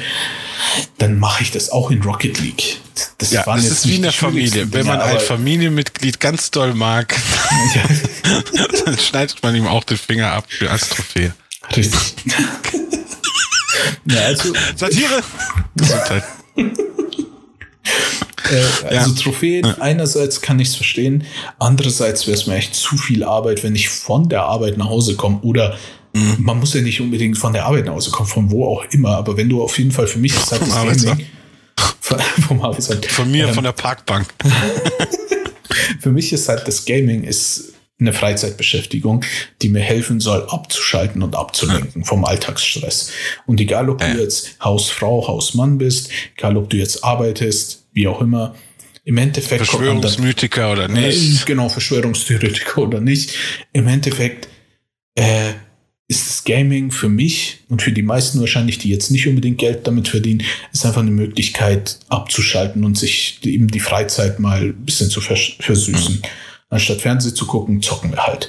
[SPEAKER 1] dann mache ich das auch in Rocket League.
[SPEAKER 2] Das, ja, das ist wie in der Familie. Wenn man ein Familienmitglied ganz doll mag, ja. dann schneidet man ihm auch den Finger ab für als Trophäe.
[SPEAKER 1] Richtig. ja, also,
[SPEAKER 2] Satire! Gesundheit.
[SPEAKER 1] Äh, also ja. Trophäen, einerseits kann ich es verstehen, andererseits wäre es mir echt zu viel Arbeit, wenn ich von der Arbeit nach Hause komme oder mhm. man muss ja nicht unbedingt von der Arbeit nach Hause kommen, von wo auch immer, aber wenn du auf jeden Fall für mich ist halt das Gaming,
[SPEAKER 2] von, vom Arbeitsamt. Von mir, ähm, von der Parkbank.
[SPEAKER 1] für mich ist halt das Gaming ist eine Freizeitbeschäftigung, die mir helfen soll, abzuschalten und abzulenken vom Alltagsstress. Und egal, ob du jetzt Hausfrau, Hausmann bist, egal, ob du jetzt arbeitest, wie auch immer, im Endeffekt.
[SPEAKER 2] Verschwörungsmythiker oder nicht.
[SPEAKER 1] Äh, genau, Verschwörungstheoretiker oder nicht. Im Endeffekt äh, ist das Gaming für mich und für die meisten wahrscheinlich, die jetzt nicht unbedingt Geld damit verdienen, ist einfach eine Möglichkeit abzuschalten und sich eben die Freizeit mal ein bisschen zu vers versüßen. Mhm. Anstatt Fernsehen zu gucken, zocken wir halt.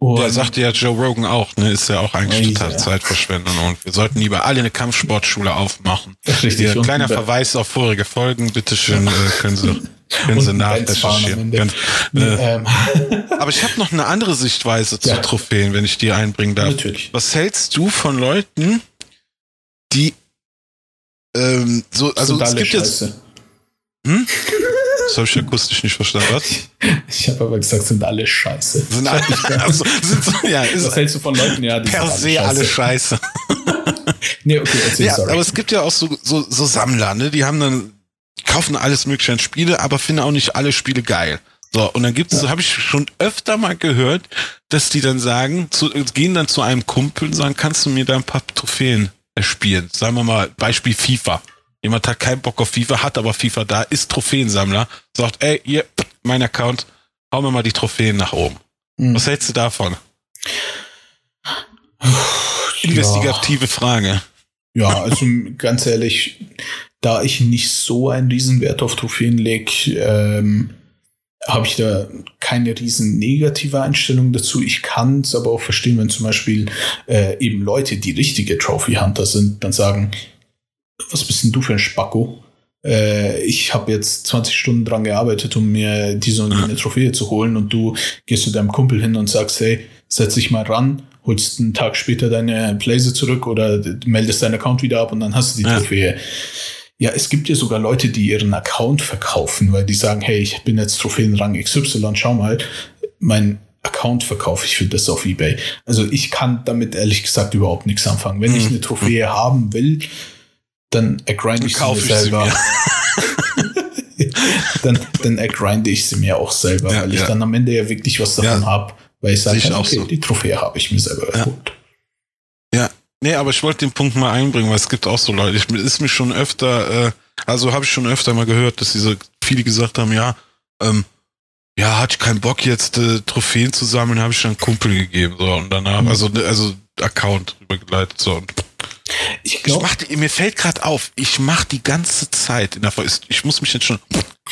[SPEAKER 2] Und Der sagte ja Joe Rogan auch, ne, ist ja auch eigentlich total ja. Zeitverschwendung und wir sollten lieber alle eine Kampfsportschule aufmachen.
[SPEAKER 1] Richtig.
[SPEAKER 2] Hier, kleiner Verweis auf vorige Folgen, bitteschön, äh, können Sie, können Sie nachrecherchieren. Können, äh, ähm. Aber ich habe noch eine andere Sichtweise zu ja. Trophäen, wenn ich die einbringen darf.
[SPEAKER 1] Natürlich.
[SPEAKER 2] Was hältst du von Leuten, die ähm, so, also es gibt Scheiße. jetzt. Hm? Das habe ich akustisch nicht verstanden. Was?
[SPEAKER 1] Ich habe aber gesagt, sind alle scheiße.
[SPEAKER 2] Sind alle, also, sind so, ja,
[SPEAKER 1] ist Was hältst du von Leuten, ja,
[SPEAKER 2] die per sind alle scheiße. alle scheiße. nee, okay, erzähl, ja, sorry. Aber es gibt ja auch so, so, so Sammler, ne? die haben dann, die kaufen alles mögliche an Spiele, aber finden auch nicht alle Spiele geil. So, und dann gibt's, ja. so habe ich schon öfter mal gehört, dass die dann sagen, zu, gehen dann zu einem Kumpel und sagen, kannst du mir da ein paar Trophäen erspielen? Sagen wir mal, Beispiel FIFA. Jemand hat keinen Bock auf FIFA, hat aber FIFA da, ist Trophäensammler, sagt, ey, hier, mein Account, hau mir mal die Trophäen nach oben. Mhm. Was hältst du davon? Investigative Frage.
[SPEAKER 1] Ja, also ganz ehrlich, da ich nicht so einen Riesenwert auf Trophäen lege, ähm, habe ich da keine riesen negative Einstellung dazu. Ich kann es aber auch verstehen, wenn zum Beispiel äh, eben Leute, die richtige Trophy Hunter sind, dann sagen, was bist denn du für ein Spacko? Äh, ich habe jetzt 20 Stunden dran gearbeitet, um mir diese und jene Trophäe zu holen und du gehst zu deinem Kumpel hin und sagst, hey, setz dich mal ran, holst einen Tag später deine Playse zurück oder meldest deinen Account wieder ab und dann hast du die ja. Trophäe. Ja, es gibt ja sogar Leute, die ihren Account verkaufen, weil die sagen, hey, ich bin jetzt Trophäenrang XY, schau mal, mein Account verkaufe ich für das auf Ebay. Also ich kann damit ehrlich gesagt überhaupt nichts anfangen. Wenn mhm. ich eine Trophäe mhm. haben will, dann grind ich sie mir selber. dann, dann grinde ich sie mir auch selber, ja, weil ich ja. dann am Ende ja wirklich was davon ja. habe, weil ich sage, okay, so. die Trophäe habe ich mir selber
[SPEAKER 2] ja. erholt. Ja, nee, aber ich wollte den Punkt mal einbringen, weil es gibt auch so Leute, ich ist mir schon öfter, äh, also habe ich schon öfter mal gehört, dass diese viele gesagt haben, ja, ähm, ja, hatte ich keinen Bock jetzt äh, Trophäen zu sammeln, habe ich dann Kumpel gegeben so und danach, mhm. also also Account übergeleitet so und ich glaube, mir fällt gerade auf, ich mache die ganze Zeit in der ich muss mich jetzt schon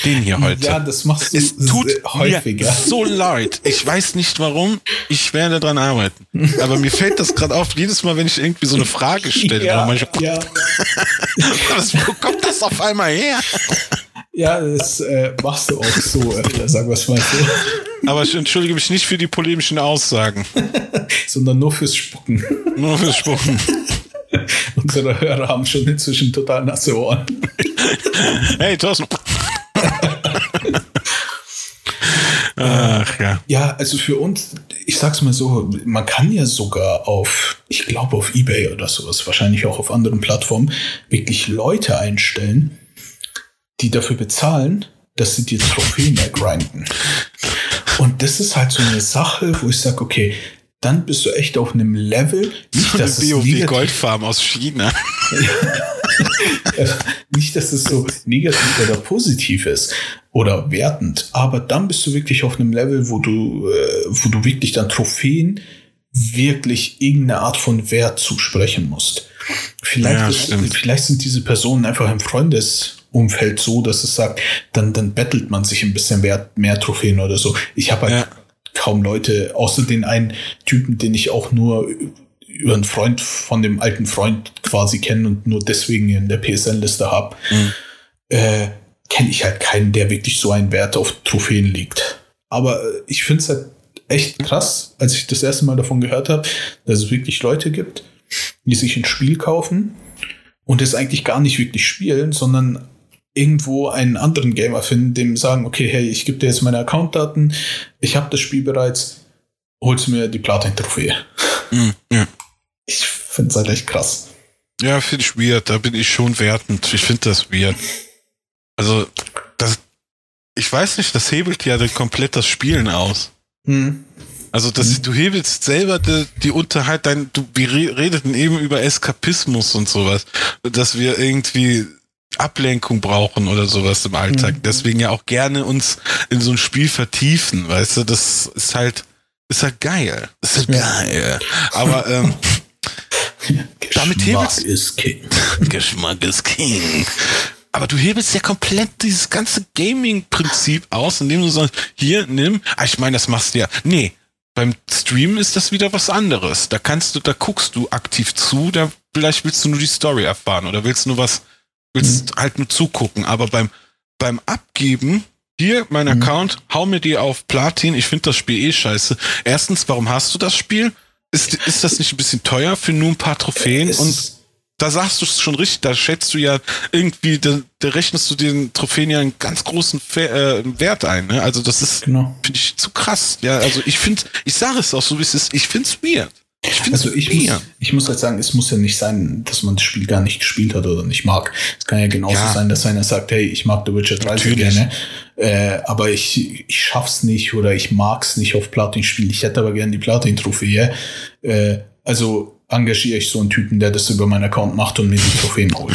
[SPEAKER 2] den hier heute.
[SPEAKER 1] Ja, das machst du
[SPEAKER 2] es tut häufiger. Mir so leid. Ich weiß nicht warum. Ich werde dran arbeiten. Aber mir fällt das gerade auf, jedes Mal, wenn ich irgendwie so eine Frage stelle. Ja, manchmal, ja. wo kommt das auf einmal her?
[SPEAKER 1] Ja, das äh, machst du auch so öfter, sagen wir es mal so.
[SPEAKER 2] Aber ich entschuldige mich nicht für die polemischen Aussagen.
[SPEAKER 1] Sondern nur fürs Spucken.
[SPEAKER 2] Nur fürs Spucken.
[SPEAKER 1] Unsere Hörer haben schon inzwischen total nasse Ohren.
[SPEAKER 2] Hey, Thorsten. Ach ja.
[SPEAKER 1] Ja, also für uns, ich sag's mal so, man kann ja sogar auf, ich glaube auf Ebay oder sowas, wahrscheinlich auch auf anderen Plattformen, wirklich Leute einstellen, die dafür bezahlen, dass sie dir Trophäen ergrinden. Und das ist halt so eine Sache, wo ich sage, okay, dann bist du echt auf einem Level.
[SPEAKER 2] Nicht, dass es WoW Goldfarm aus China.
[SPEAKER 1] nicht, dass es so negativ oder positiv ist oder wertend, aber dann bist du wirklich auf einem Level, wo du, äh, wo du wirklich dann Trophäen wirklich irgendeine Art von Wert zusprechen musst. Vielleicht, ja, ist, vielleicht sind diese Personen einfach im Freundesumfeld so, dass es sagt, dann, dann bettelt man sich ein bisschen mehr, mehr Trophäen oder so. Ich habe halt ja kaum Leute, außer den einen Typen, den ich auch nur über einen Freund von dem alten Freund quasi kenne und nur deswegen in der PSN-Liste habe, mhm. äh, kenne ich halt keinen, der wirklich so einen Wert auf Trophäen legt. Aber äh, ich finde es halt echt krass, als ich das erste Mal davon gehört habe, dass es wirklich Leute gibt, die sich ein Spiel kaufen und es eigentlich gar nicht wirklich spielen, sondern irgendwo einen anderen Gamer finden, dem sagen, okay, hey, ich gebe dir jetzt meine Accountdaten, ich habe das Spiel bereits, holst mir die Platin-Trophäe. Mm, ja. Ich finde es halt echt krass.
[SPEAKER 2] Ja, finde ich weird, da bin ich schon wertend. Ich finde das weird. Also, das, ich weiß nicht, das hebelt ja komplett das Spielen aus. Mhm. Also, das, mhm. du hebelst selber die, die Unterhalt, dein, du, wir redeten eben über Eskapismus und sowas, dass wir irgendwie Ablenkung brauchen oder sowas im Alltag. Mhm. Deswegen ja auch gerne uns in so ein Spiel vertiefen, weißt du, das ist halt, ist halt geil. Das ist halt geil. Aber ähm, damit hebelst
[SPEAKER 1] ist King.
[SPEAKER 2] Geschmack ist King. Aber du hebelst ja komplett dieses ganze Gaming-Prinzip aus, indem du sagst, hier, nimm, ah, ich meine, das machst du ja. Nee, beim Stream ist das wieder was anderes. Da kannst du, da guckst du aktiv zu, da vielleicht willst du nur die Story erfahren oder willst nur was willst mhm. halt nur zugucken. Aber beim, beim Abgeben, hier, mein mhm. Account, hau mir die auf Platin, ich finde das Spiel eh scheiße. Erstens, warum hast du das Spiel? Ist, ist das nicht ein bisschen teuer für nur ein paar Trophäen? Es und da sagst du es schon richtig, da schätzt du ja irgendwie, da, da rechnest du den Trophäen ja einen ganz großen Fe äh, Wert ein. Ne? Also das ist, genau. finde ich, zu krass. Ja, also ich finde, ich sage es auch so, wie es ist, ich finde es weird.
[SPEAKER 1] Ich also ich muss, ich muss halt sagen, es muss ja nicht sein, dass man das Spiel gar nicht gespielt hat oder nicht mag. Es kann ja genauso ja. sein, dass einer sagt, hey, ich mag The Witcher 3 sehr gerne, äh, aber ich, ich schaff's nicht oder ich mag's nicht auf Platin spielen. Ich hätte aber gerne die Platin-Trophäe. Äh, also engagiere ich so einen Typen, der das über meinen Account macht und mir die Trophäen holt.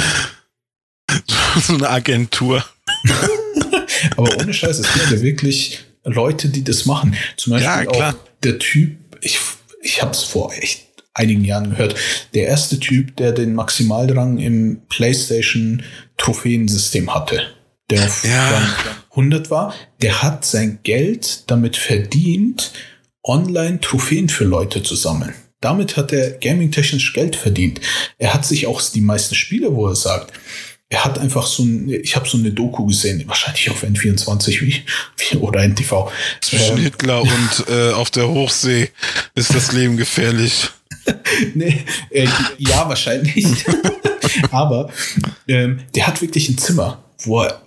[SPEAKER 2] so eine Agentur.
[SPEAKER 1] aber ohne Scheiß, es gibt ja wirklich Leute, die das machen. Zum Beispiel ja, auch der Typ, ich ich habe es vor echt einigen Jahren gehört. Der erste Typ, der den Maximalrang im PlayStation Trophäensystem hatte, der auf ja. 100 war, der hat sein Geld damit verdient, online Trophäen für Leute zu sammeln. Damit hat er gaming-technisch Geld verdient. Er hat sich auch die meisten Spiele, wo er sagt, er hat einfach so ein, ich habe so eine Doku gesehen, wahrscheinlich auf N24 wie, wie oder NTV.
[SPEAKER 2] Zwischen ähm, Hitler und äh, auf der Hochsee ist das Leben gefährlich.
[SPEAKER 1] nee, äh, ja, wahrscheinlich. Aber ähm, der hat wirklich ein Zimmer, wo er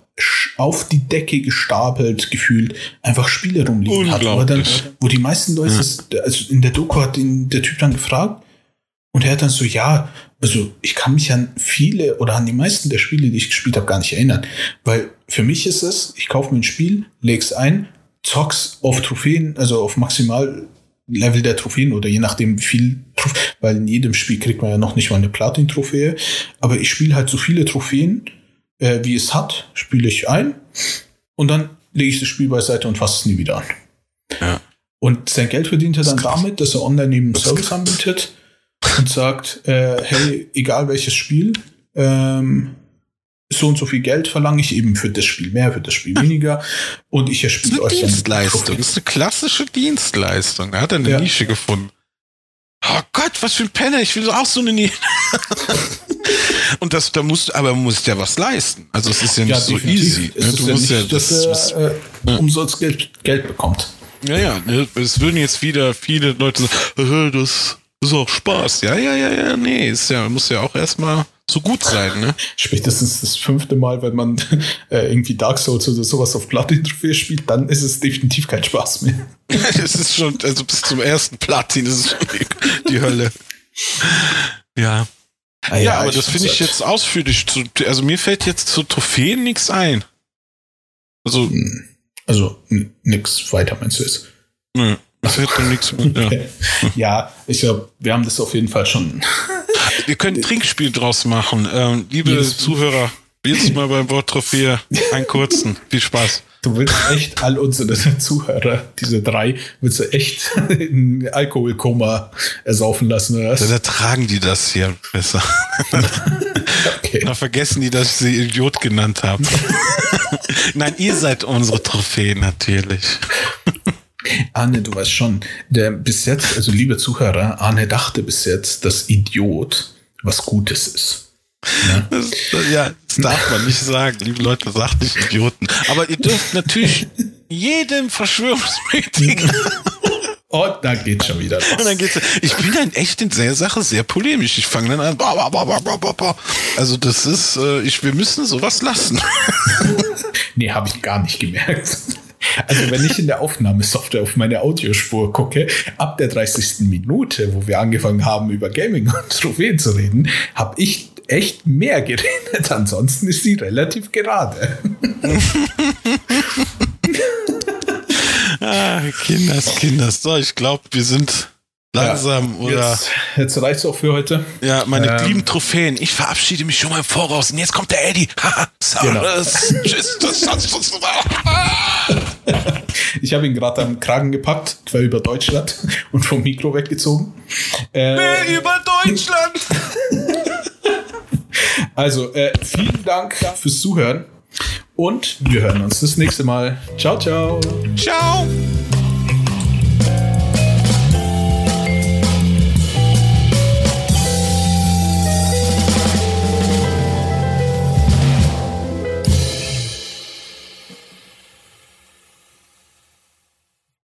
[SPEAKER 1] auf die Decke gestapelt gefühlt einfach Spiele rumliegen hat. Aber dann, wo die meisten Leute, ja. also in der Doku hat ihn der Typ dann gefragt und er hat dann so, ja, also ich kann mich an viele oder an die meisten der Spiele, die ich gespielt habe, gar nicht erinnern. Weil für mich ist es, ich kaufe mir ein Spiel, leg's ein, zock's auf Trophäen, also auf maximal Level der Trophäen oder je nachdem wie viel, weil in jedem Spiel kriegt man ja noch nicht mal eine Platin-Trophäe. Aber ich spiele halt so viele Trophäen, äh, wie es hat, spiele ich ein und dann lege ich das Spiel beiseite und fasse es nie wieder an. Ja. Und sein Geld verdient er dann damit, dass er online eben Service anbietet und sagt, äh, hey, egal welches Spiel, ähm, so und so viel Geld verlange ich eben für das Spiel mehr, für das Spiel weniger und ich erspiele
[SPEAKER 2] euch. Dienstleistung, das ist eine klassische Dienstleistung. Da hat er eine ja. Nische gefunden. Oh Gott, was für ein Penner, ich will auch so eine Nische. und das, da musst, aber man muss ja was leisten. Also es ist ja nicht ja, so easy.
[SPEAKER 1] Ne? du ja musst nicht, ja, das, dass er äh, umsonst Geld, Geld bekommt.
[SPEAKER 2] Ja, ja, ne? es würden jetzt wieder viele Leute sagen, das ist auch Spaß. Ja, ja, ja, ja, nee, ist ja, muss ja auch erstmal so gut sein, ne?
[SPEAKER 1] Spätestens das fünfte Mal, wenn man äh, irgendwie Dark Souls oder sowas auf Platin-Trophäe spielt, dann ist es definitiv kein Spaß mehr.
[SPEAKER 2] es ist schon, also bis zum ersten Platin ist es schon die, die Hölle. Ja. Ah, ja, ja, aber das finde ich jetzt ausführlich. Zu, also mir fällt jetzt zu Trophäen nichts ein.
[SPEAKER 1] Also, hm. also nix weiter meinst du es?
[SPEAKER 2] Nö. Das wird dann nichts mehr.
[SPEAKER 1] Ja, ja ich glaube, wir haben das auf jeden Fall schon.
[SPEAKER 2] Wir können ein Trinkspiel draus machen. Ähm, liebe Jedes Zuhörer, jetzt mal beim Wort Trophäe einen kurzen. Viel Spaß.
[SPEAKER 1] Du willst echt all unsere Zuhörer, diese drei, willst du echt in Alkoholkoma ersaufen lassen, oder was?
[SPEAKER 2] Dann ertragen die das hier besser. okay. Dann vergessen die, dass ich sie Idiot genannt habe. Nein, ihr seid unsere Trophäe natürlich.
[SPEAKER 1] Arne, du weißt schon, der bis jetzt, also liebe Zuhörer, Arne dachte bis jetzt, dass Idiot was Gutes ist.
[SPEAKER 2] Ja. Das, ja, das darf man nicht sagen. Liebe Leute, sagt nicht Idioten. Aber ihr dürft natürlich jedem Verschwörungsmeeting.
[SPEAKER 1] Und da geht schon wieder
[SPEAKER 2] los. Und dann geht's, ich bin dann echt in der Sache sehr polemisch. Ich fange dann an. Also das ist, äh, ich, wir müssen sowas lassen.
[SPEAKER 1] nee, habe ich gar nicht gemerkt. Also wenn ich in der Aufnahmesoftware auf meine Audiospur gucke, ab der 30. Minute, wo wir angefangen haben, über Gaming und Trophäen zu reden, habe ich echt mehr geredet. Ansonsten ist sie relativ gerade.
[SPEAKER 2] ah, Kinders, Kinders. So, ich glaube, wir sind langsam ja, oder.
[SPEAKER 1] Jetzt, jetzt reicht es auch für heute.
[SPEAKER 2] Ja, meine ähm, lieben Trophäen. Ich verabschiede mich schon mal im Voraus. Und jetzt kommt der Eddie. genau. Tschüss,
[SPEAKER 1] Ich habe ihn gerade am Kragen gepackt, quer über Deutschland und vom Mikro weggezogen.
[SPEAKER 2] Äh, über Deutschland!
[SPEAKER 1] also, äh, vielen Dank fürs Zuhören und wir hören uns das nächste Mal. Ciao, ciao.
[SPEAKER 2] Ciao.